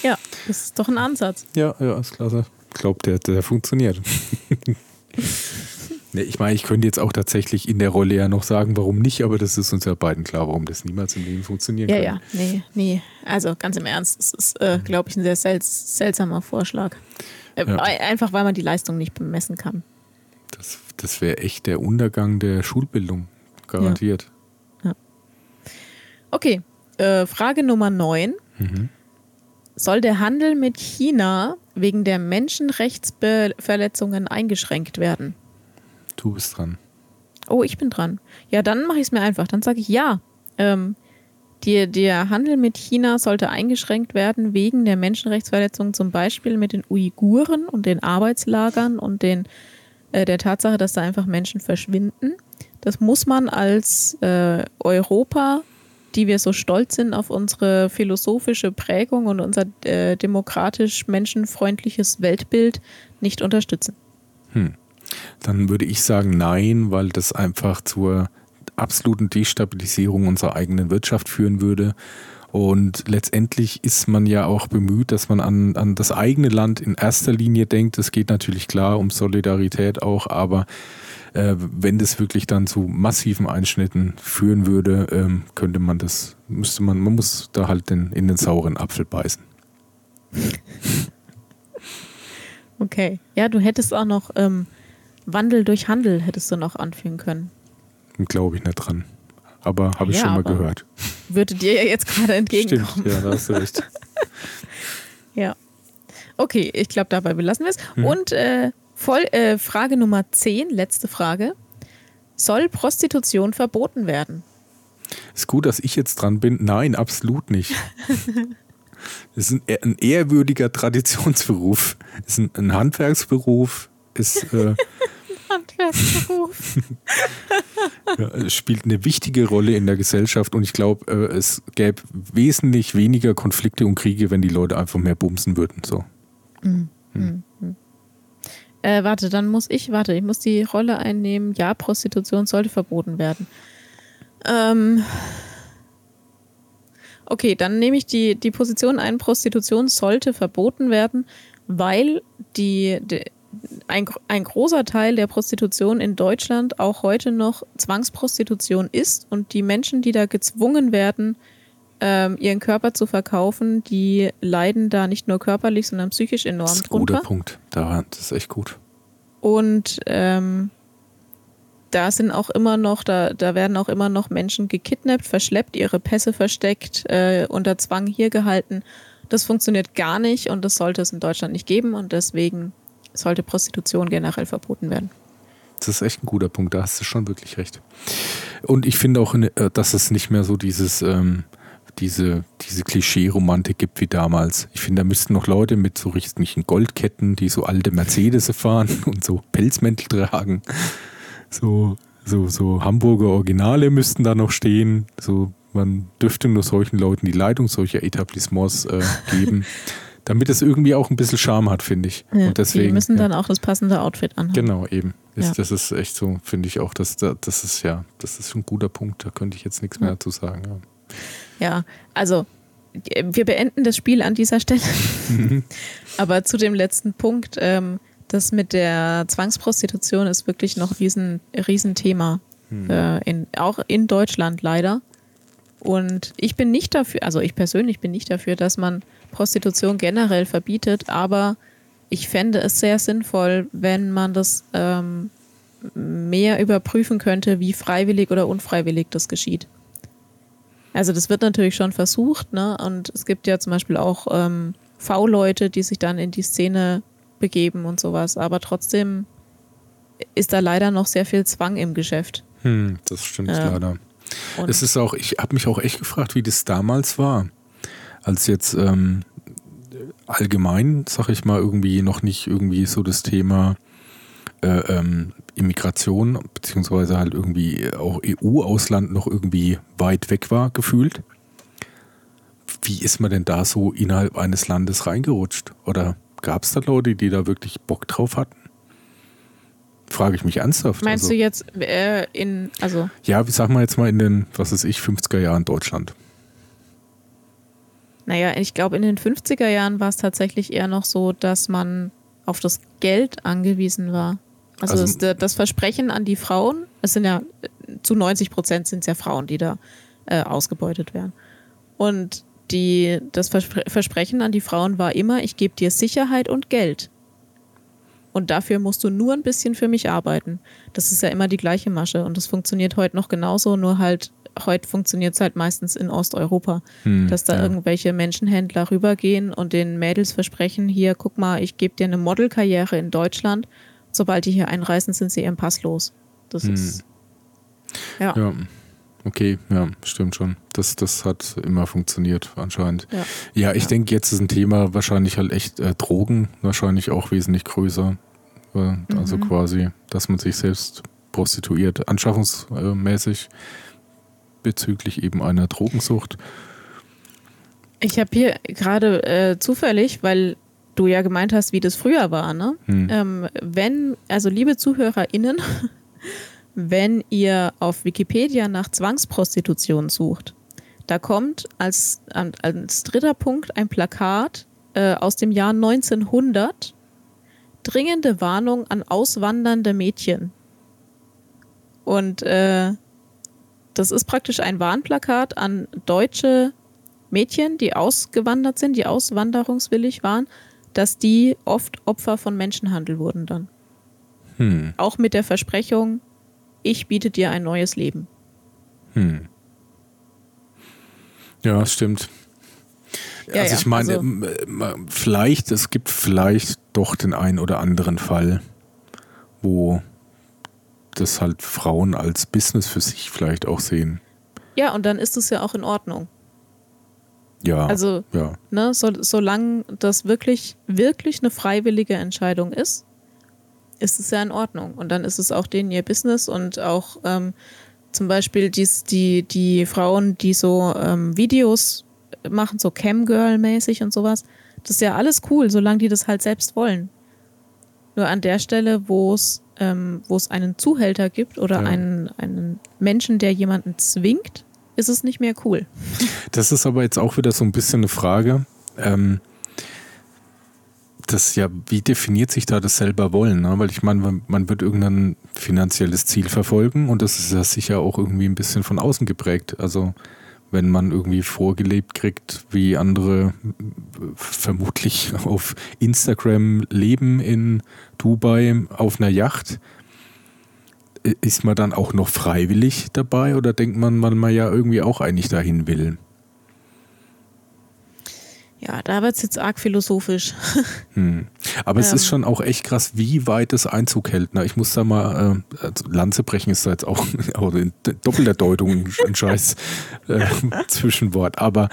S1: Ja, das ist doch ein Ansatz.
S2: Ja, ja, ist klasse. Ich glaube, der, der funktioniert. Nee, ich meine, ich könnte jetzt auch tatsächlich in der Rolle ja noch sagen, warum nicht, aber das ist uns ja beiden klar, warum das niemals im Leben funktionieren
S1: ja,
S2: kann.
S1: Ja, ja, nee, nee. Also ganz im Ernst, das ist, äh, glaube ich, ein sehr sel seltsamer Vorschlag. Äh, ja. Einfach, weil man die Leistung nicht bemessen kann.
S2: Das, das wäre echt der Untergang der Schulbildung, garantiert.
S1: Ja. ja. Okay, äh, Frage Nummer 9. Mhm. Soll der Handel mit China wegen der Menschenrechtsverletzungen eingeschränkt werden?
S2: Du bist dran.
S1: Oh, ich bin dran. Ja, dann mache ich es mir einfach. Dann sage ich ja. Ähm, die, der Handel mit China sollte eingeschränkt werden wegen der Menschenrechtsverletzungen, zum Beispiel mit den Uiguren und den Arbeitslagern und den, äh, der Tatsache, dass da einfach Menschen verschwinden. Das muss man als äh, Europa, die wir so stolz sind auf unsere philosophische Prägung und unser äh, demokratisch menschenfreundliches Weltbild, nicht unterstützen.
S2: Hm dann würde ich sagen nein, weil das einfach zur absoluten Destabilisierung unserer eigenen Wirtschaft führen würde. Und letztendlich ist man ja auch bemüht, dass man an, an das eigene Land in erster Linie denkt. Es geht natürlich klar um Solidarität auch, aber äh, wenn das wirklich dann zu massiven Einschnitten führen würde, ähm, könnte man das, müsste man, man muss da halt den, in den sauren Apfel beißen.
S1: Okay. Ja, du hättest auch noch ähm, Wandel durch Handel hättest du noch anführen können.
S2: Glaube ich nicht dran. Aber habe ich ja, schon mal gehört.
S1: Würde dir ja jetzt gerade entgegenkommen.
S2: Stimmt, ja, da hast du recht.
S1: ja. Okay, ich glaube, dabei belassen wir es. Mhm. Und äh, voll, äh, Frage Nummer 10, letzte Frage. Soll Prostitution verboten werden?
S2: Ist gut, dass ich jetzt dran bin. Nein, absolut nicht. Es ist ein, ein ehrwürdiger Traditionsberuf. Es ist ein, ein Handwerksberuf. Es, äh,
S1: Handwerksberuf.
S2: ja, es spielt eine wichtige Rolle in der Gesellschaft und ich glaube, äh, es gäbe wesentlich weniger Konflikte und Kriege, wenn die Leute einfach mehr bumsen würden. So.
S1: Mhm. Mhm. Äh, warte, dann muss ich, warte, ich muss die Rolle einnehmen. Ja, Prostitution sollte verboten werden. Ähm, okay, dann nehme ich die, die Position ein, Prostitution sollte verboten werden, weil die, die ein, ein großer Teil der Prostitution in Deutschland auch heute noch Zwangsprostitution ist und die Menschen, die da gezwungen werden, ähm, ihren Körper zu verkaufen, die leiden da nicht nur körperlich, sondern psychisch enorm
S2: das ist ein
S1: drunter.
S2: guter Punkt. Da, das ist echt gut.
S1: Und ähm, da sind auch immer noch, da, da werden auch immer noch Menschen gekidnappt, verschleppt, ihre Pässe versteckt, äh, unter Zwang hier gehalten. Das funktioniert gar nicht und das sollte es in Deutschland nicht geben und deswegen sollte Prostitution generell verboten werden.
S2: Das ist echt ein guter Punkt, da hast du schon wirklich recht. Und ich finde auch, äh, dass es nicht mehr so dieses, ähm, diese, diese Klischee-Romantik gibt wie damals. Ich finde, da müssten noch Leute mit so richtigen Goldketten, die so alte Mercedes fahren und so Pelzmäntel tragen. So, so, so Hamburger Originale müssten da noch stehen. So, man dürfte nur solchen Leuten die Leitung solcher Etablissements äh, geben. damit es irgendwie auch ein bisschen Charme hat, finde ich.
S1: Ja,
S2: und deswegen,
S1: die müssen dann auch das passende Outfit anhaben.
S2: Genau, eben. Ist,
S1: Ja.
S2: Das ist echt so, finde ich auch. Das, das ist ja, das ist ein guter Punkt. Da könnte ich jetzt nichts mehr dazu sagen. Ja.
S1: Ja, also wir beenden das Spiel an dieser Stelle. Aber zu dem letzten Punkt, ähm, das mit der Zwangsprostitution ist wirklich noch ein riesen, Riesenthema. Äh, in, auch in Deutschland leider. Und ich bin nicht dafür, also ich persönlich bin nicht dafür, dass man Prostitution generell verbietet, aber ich fände es sehr sinnvoll, wenn man das ähm, mehr überprüfen könnte, wie freiwillig oder unfreiwillig das geschieht. Also das wird natürlich schon versucht, ne? Und es gibt ja zum Beispiel auch ähm, V-Leute, die sich dann in die Szene begeben und sowas. Aber trotzdem ist da leider noch sehr viel Zwang im Geschäft.
S2: Hm, das stimmt
S1: Ja.
S2: leider. Es ist auch, ich habe mich auch echt gefragt, wie das damals war, als jetzt ähm, allgemein, sag ich mal, irgendwie noch nicht irgendwie so das Thema äh, ähm, Immigration, beziehungsweise halt irgendwie auch EU-Ausland noch irgendwie weit weg war, gefühlt. Wie ist man denn da so innerhalb eines Landes reingerutscht? Oder gab es da Leute, die da wirklich Bock drauf hatten? Frage ich mich ernsthaft.
S1: meinst
S2: Also-
S1: du jetzt äh, in, also
S2: ja, wie sagen wir jetzt mal in den, was weiß ich, 50er Jahren Deutschland.
S1: Naja, ich glaube, in den 50er Jahren war es tatsächlich eher noch so, dass man auf das Geld angewiesen war. Also,
S2: Also-
S1: das, das Versprechen an die Frauen, es sind ja zu 90 Prozent sind es ja Frauen, die da äh, ausgebeutet werden. Und die, das Verspre Versprechen an die Frauen war immer, ich gebe dir Sicherheit und Geld. Und dafür musst du nur ein bisschen für mich arbeiten. Das ist ja immer die gleiche Masche und das funktioniert heute noch genauso, nur halt, heute funktioniert es halt meistens in Osteuropa
S2: Hm,
S1: dass da
S2: ja.
S1: irgendwelche Menschenhändler rübergehen und den Mädels versprechen, hier, guck mal, ich gebe dir eine Modelkarriere in Deutschland. Sobald die hier einreisen, sind sie ihren Pass los. Das
S2: Hm.
S1: ist. Ja.
S2: Ja, okay, ja, stimmt schon. Das, das hat immer funktioniert anscheinend.
S1: Ja.
S2: Ja, ich
S1: Ja.
S2: denke, jetzt ist ein Thema wahrscheinlich halt echt äh, Drogen, wahrscheinlich auch wesentlich größer. Äh, Also
S1: Mhm.
S2: quasi, dass man sich selbst prostituiert, anschaffungsmäßig bezüglich eben einer Drogensucht.
S1: Ich habe hier gerade äh, zufällig, weil du ja gemeint hast, wie das früher war, ne?
S2: Hm.
S1: Ähm, wenn, also liebe ZuhörerInnen, wenn ihr auf Wikipedia nach Zwangsprostitution sucht, da kommt als, als dritter Punkt ein Plakat äh, aus dem Jahr 1900. Dringende Warnung an auswandernde Mädchen. Und äh, das ist praktisch ein Warnplakat an deutsche Mädchen, die ausgewandert sind, die auswanderungswillig waren, dass die oft Opfer von Menschenhandel wurden dann.
S2: Hm.
S1: Auch mit der Versprechung, ich biete dir ein neues Leben.
S2: Hm. Ja, das stimmt.
S1: Ja,
S2: also ich meine,
S1: also-
S2: vielleicht, es gibt vielleicht doch den einen oder anderen Fall, wo das halt Frauen als Business für sich vielleicht auch sehen.
S1: Ja, und dann ist es ja auch in Ordnung.
S2: Ja.
S1: Also,
S2: ja.
S1: ne, so, solange das wirklich, wirklich eine freiwillige Entscheidung ist, ist es ja in Ordnung. Und dann ist es auch denen ihr Business und auch ähm, zum Beispiel dies, die, die Frauen, die so ähm, Videos machen, so Camgirl-mäßig und sowas, das ist ja alles cool, solange die das halt selbst wollen. Nur an der Stelle, wo es ähm, wo es einen Zuhälter gibt oder
S2: Ja.
S1: einen, einen Menschen, der jemanden zwingt, ist es nicht mehr cool.
S2: Das ist aber jetzt auch wieder so ein bisschen eine Frage. Ähm, das ja, wie definiert sich da das selber wollen? Ne? Weil ich meine, man, wird irgendein finanzielles Ziel verfolgen und das ist ja sicher auch irgendwie ein bisschen von außen geprägt. Also wenn man irgendwie vorgelebt kriegt, wie andere äh, vermutlich auf Instagram leben in Dubai auf einer Yacht, äh, ist man dann auch noch freiwillig dabei oder denkt man, man mal ja irgendwie auch eigentlich dahin will?
S1: Ja, da wird es jetzt arg philosophisch.
S2: Hm. Aber es
S1: Ähm.
S2: ist schon auch echt krass, wie weit es Einzug hält. Ne? Ich muss da mal, äh, also Lanze brechen ist da jetzt auch, in doppelter Deutung ein, scheiß äh, Zwischenwort. Aber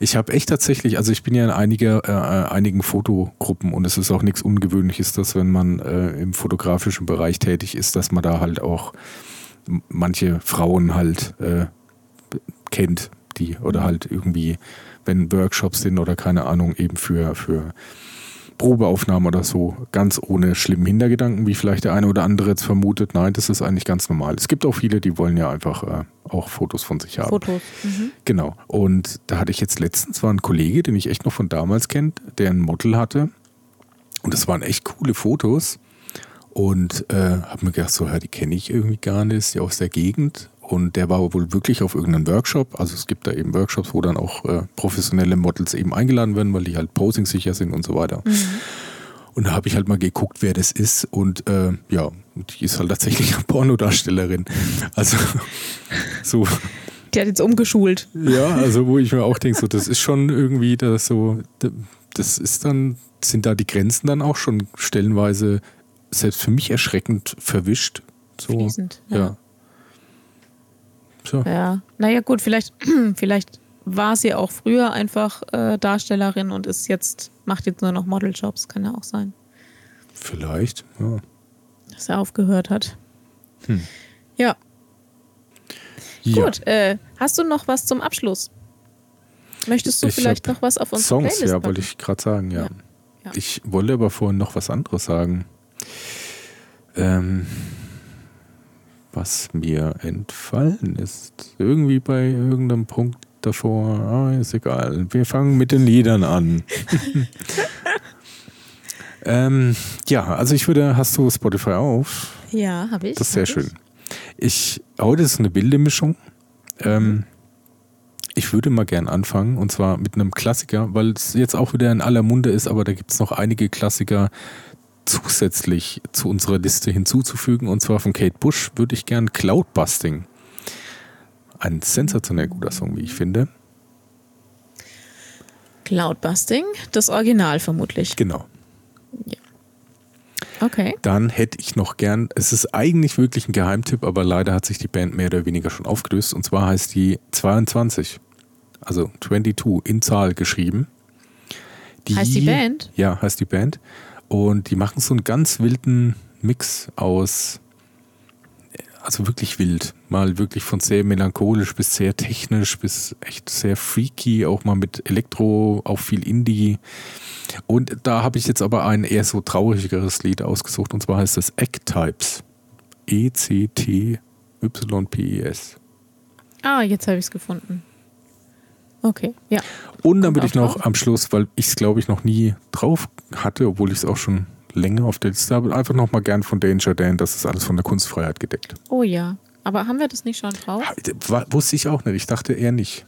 S2: ich habe echt tatsächlich, also ich bin ja in einiger, äh, einigen Fotogruppen und es ist auch nichts Ungewöhnliches, dass wenn man äh, im fotografischen Bereich tätig ist, dass man da halt auch manche Frauen halt äh, kennt, die oder halt irgendwie, wenn Workshops sind oder keine Ahnung, eben für, für Probeaufnahmen oder so, ganz ohne schlimmen Hintergedanken, wie vielleicht der eine oder andere jetzt vermutet. Nein, das ist eigentlich ganz normal. Es gibt auch viele, die wollen ja einfach äh, auch Fotos von sich haben.
S1: Fotos. Mhm.
S2: Genau. Und da hatte ich jetzt letztens war ein Kollege, den ich echt noch von damals kennt, der ein Model hatte. Und das waren echt coole Fotos. Und äh, habe mir gedacht, so, ja, die kenne ich irgendwie gar nicht, ist ja aus der Gegend. Und der war wohl wirklich auf irgendeinem Workshop. Also es gibt da eben Workshops, wo dann auch äh, professionelle Models eben eingeladen werden, weil die halt posing-sicher sind und so weiter. Und da habe ich halt mal geguckt, wer das ist. Und äh, ja, die ist halt tatsächlich eine Pornodarstellerin. Also so
S1: Die hat jetzt umgeschult.
S2: ja, also wo ich mir auch denke, so, das ist schon irgendwie das so, das ist dann, sind da die Grenzen dann auch schon stellenweise selbst für mich erschreckend verwischt. So,
S1: Fließend.
S2: ja. So.
S1: Ja, naja gut, vielleicht, vielleicht war sie auch früher einfach äh, Darstellerin und ist jetzt, macht jetzt nur noch Modeljobs, kann ja auch sein,
S2: Vielleicht, ja.
S1: dass er aufgehört hat.
S2: Hm.
S1: Ja,
S2: ja.
S1: gut. Äh, hast du noch was zum Abschluss? Möchtest du
S2: Ich
S1: vielleicht noch was auf unsere
S2: Songs,
S1: Playlist
S2: ja, wollte ich gerade sagen, ja.
S1: Ja, ja.
S2: Ich wollte aber vorhin noch was anderes sagen. Ähm, was mir entfallen ist. Irgendwie bei irgendeinem Punkt davor, ah, ist egal. Wir fangen mit den Liedern an. ähm, ja, also ich würde, hast du Spotify auf?
S1: Ja, habe ich.
S2: Das ist sehr schön.
S1: Ich.
S2: Ich, heute ist eine wilde Mischung. Ähm, ich würde mal gern anfangen und zwar mit einem Klassiker, weil es jetzt auch wieder in aller Munde ist, aber da gibt es noch einige Klassiker zusätzlich zu unserer Liste hinzuzufügen und zwar von Kate Bush würde ich gern Cloudbusting. Ein sensationell guter Song, wie ich finde.
S1: Cloudbusting, das Original vermutlich.
S2: Genau.
S1: Okay.
S2: Dann hätte ich noch gern, es ist eigentlich wirklich ein Geheimtipp, aber leider hat sich die Band mehr oder weniger schon aufgelöst. Und zwar heißt die 22, also 22 in Zahl geschrieben.
S1: Heißt die Band?
S2: Ja, heißt die Band. Und die machen so einen ganz wilden Mix aus, also wirklich wild. Mal wirklich von sehr melancholisch bis sehr technisch bis echt sehr freaky, auch mal mit Elektro, auch viel Indie. Und da habe ich jetzt aber ein eher so traurigeres Lied ausgesucht und zwar heißt es Ecktypes. E E-C-T-Y-P-E-S.
S1: Ah, jetzt habe ich es gefunden. Okay, ja.
S2: Und dann würde ich noch
S1: drauf?
S2: am Schluss, weil ich es glaube ich noch nie drauf hatte, obwohl ich es auch schon länger auf der Liste habe, einfach noch mal gern von Danger Dan, das ist alles von der Kunstfreiheit gedeckt.
S1: Oh ja. Aber haben wir das nicht schon drauf?
S2: War, wusste ich auch nicht, ich dachte eher nicht.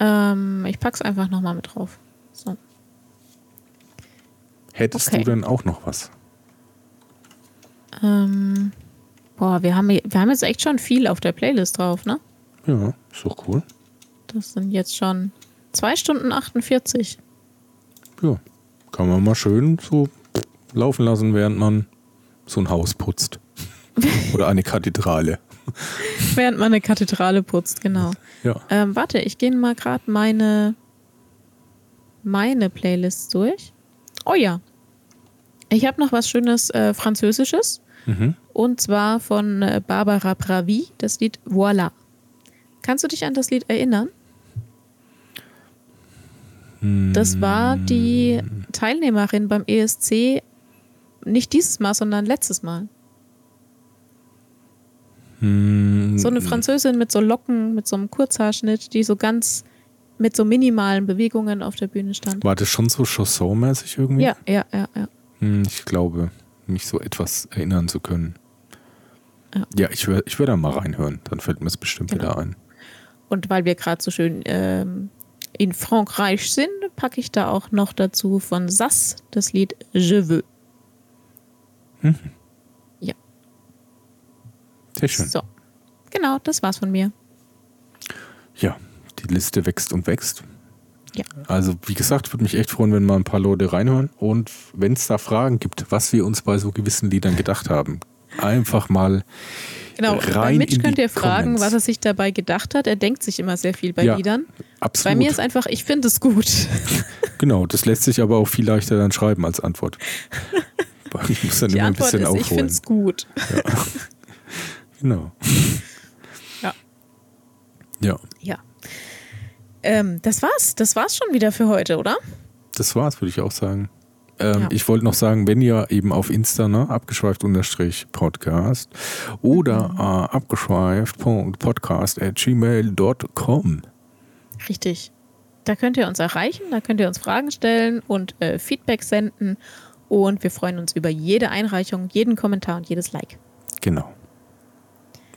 S1: Ähm, ich pack's einfach nochmal mit drauf. So.
S2: Hättest
S1: Okay.
S2: du denn auch noch was?
S1: Ähm, boah, wir haben, wir haben jetzt echt schon viel auf der Playlist drauf, ne?
S2: Ja, ist doch cool.
S1: Das sind jetzt schon 2 Stunden 48.
S2: Ja, kann man mal schön so laufen lassen, während man so ein Haus putzt. Oder eine Kathedrale.
S1: Während man eine Kathedrale putzt, genau.
S2: Ja.
S1: Ähm, warte, ich gehe mal gerade meine, meine Playlist durch. Oh ja. Ich habe noch was Schönes äh, Französisches.
S2: Mhm.
S1: Und zwar von äh, Barbara Pravi, das Lied Voilà. Kannst du dich an das Lied erinnern? Das war die Teilnehmerin beim ESC nicht dieses Mal, sondern letztes Mal.
S2: Hm,
S1: So eine Französin mit so Locken, mit so einem Kurzhaarschnitt, die so ganz mit so minimalen Bewegungen auf der Bühne stand.
S2: War das schon so Chanson-mäßig irgendwie?
S1: Ja, ja, ja, ja.
S2: Hm, ich glaube, mich so etwas erinnern zu können.
S1: Ja.
S2: Ja, ich werde ich werd da mal reinhören. Dann fällt mir es bestimmt
S1: Genau.
S2: wieder ein.
S1: Und weil wir gerade so schön ähm, in Frankreich sind, packe ich da auch noch dazu von Sass das Lied Je veux.
S2: Sehr schön.
S1: So. Genau, das war's von mir.
S2: Ja, die Liste wächst und wächst.
S1: Ja.
S2: Also, wie gesagt, würde mich echt freuen, wenn mal ein paar Leute reinhören. Und wenn es da Fragen gibt, was wir uns bei so gewissen Liedern gedacht haben, einfach mal
S1: Genau, bei
S2: rein
S1: Mitch
S2: in die
S1: könnt ihr fragen,
S2: Comments.
S1: was er sich dabei gedacht hat. Er denkt sich immer sehr viel bei
S2: Ja,
S1: Liedern.
S2: absolut.
S1: Bei mir ist einfach, ich finde es gut.
S2: genau, das lässt sich aber auch viel leichter dann schreiben als Antwort. Ich muss dann
S1: Die
S2: immer ein
S1: Antwort
S2: bisschen
S1: ist, ich finde
S2: aufholen.
S1: es gut.
S2: Genau.
S1: Ja.
S2: Ja,
S1: Ja. Ähm, das war's. Das war's schon wieder für heute, oder?
S2: das war's, würde ich auch sagen. Ähm,
S1: Ja.
S2: Ich wollte noch sagen, wenn ihr eben auf Insta, ne, abgeschweift unterstrich Podcast oder
S1: Mhm.
S2: äh, abgeschweift.podcast at gmail.com.
S1: Richtig. Da könnt ihr uns erreichen, da könnt ihr uns Fragen stellen und äh, Feedback senden. Und wir freuen uns über jede Einreichung, jeden Kommentar und jedes Like.
S2: Genau.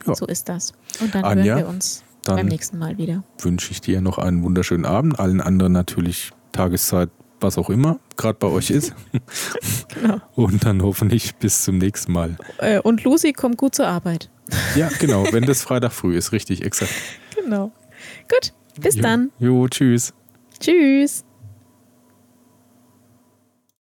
S2: Ja.
S1: So ist das. Und dann
S2: Anja,
S1: hören wir uns beim nächsten Mal wieder.
S2: Wünsche ich dir noch einen wunderschönen Abend. Allen anderen natürlich Tageszeit, was auch immer, gerade bei euch ist.
S1: Genau.
S2: Und dann hoffentlich bis zum nächsten Mal.
S1: Äh, und Lucy kommt gut zur Arbeit.
S2: Ja, genau, wenn das Freitag früh ist, richtig, exakt.
S1: Genau. Gut, bis
S2: Jo.
S1: dann.
S2: Jo, tschüss.
S1: Tschüss.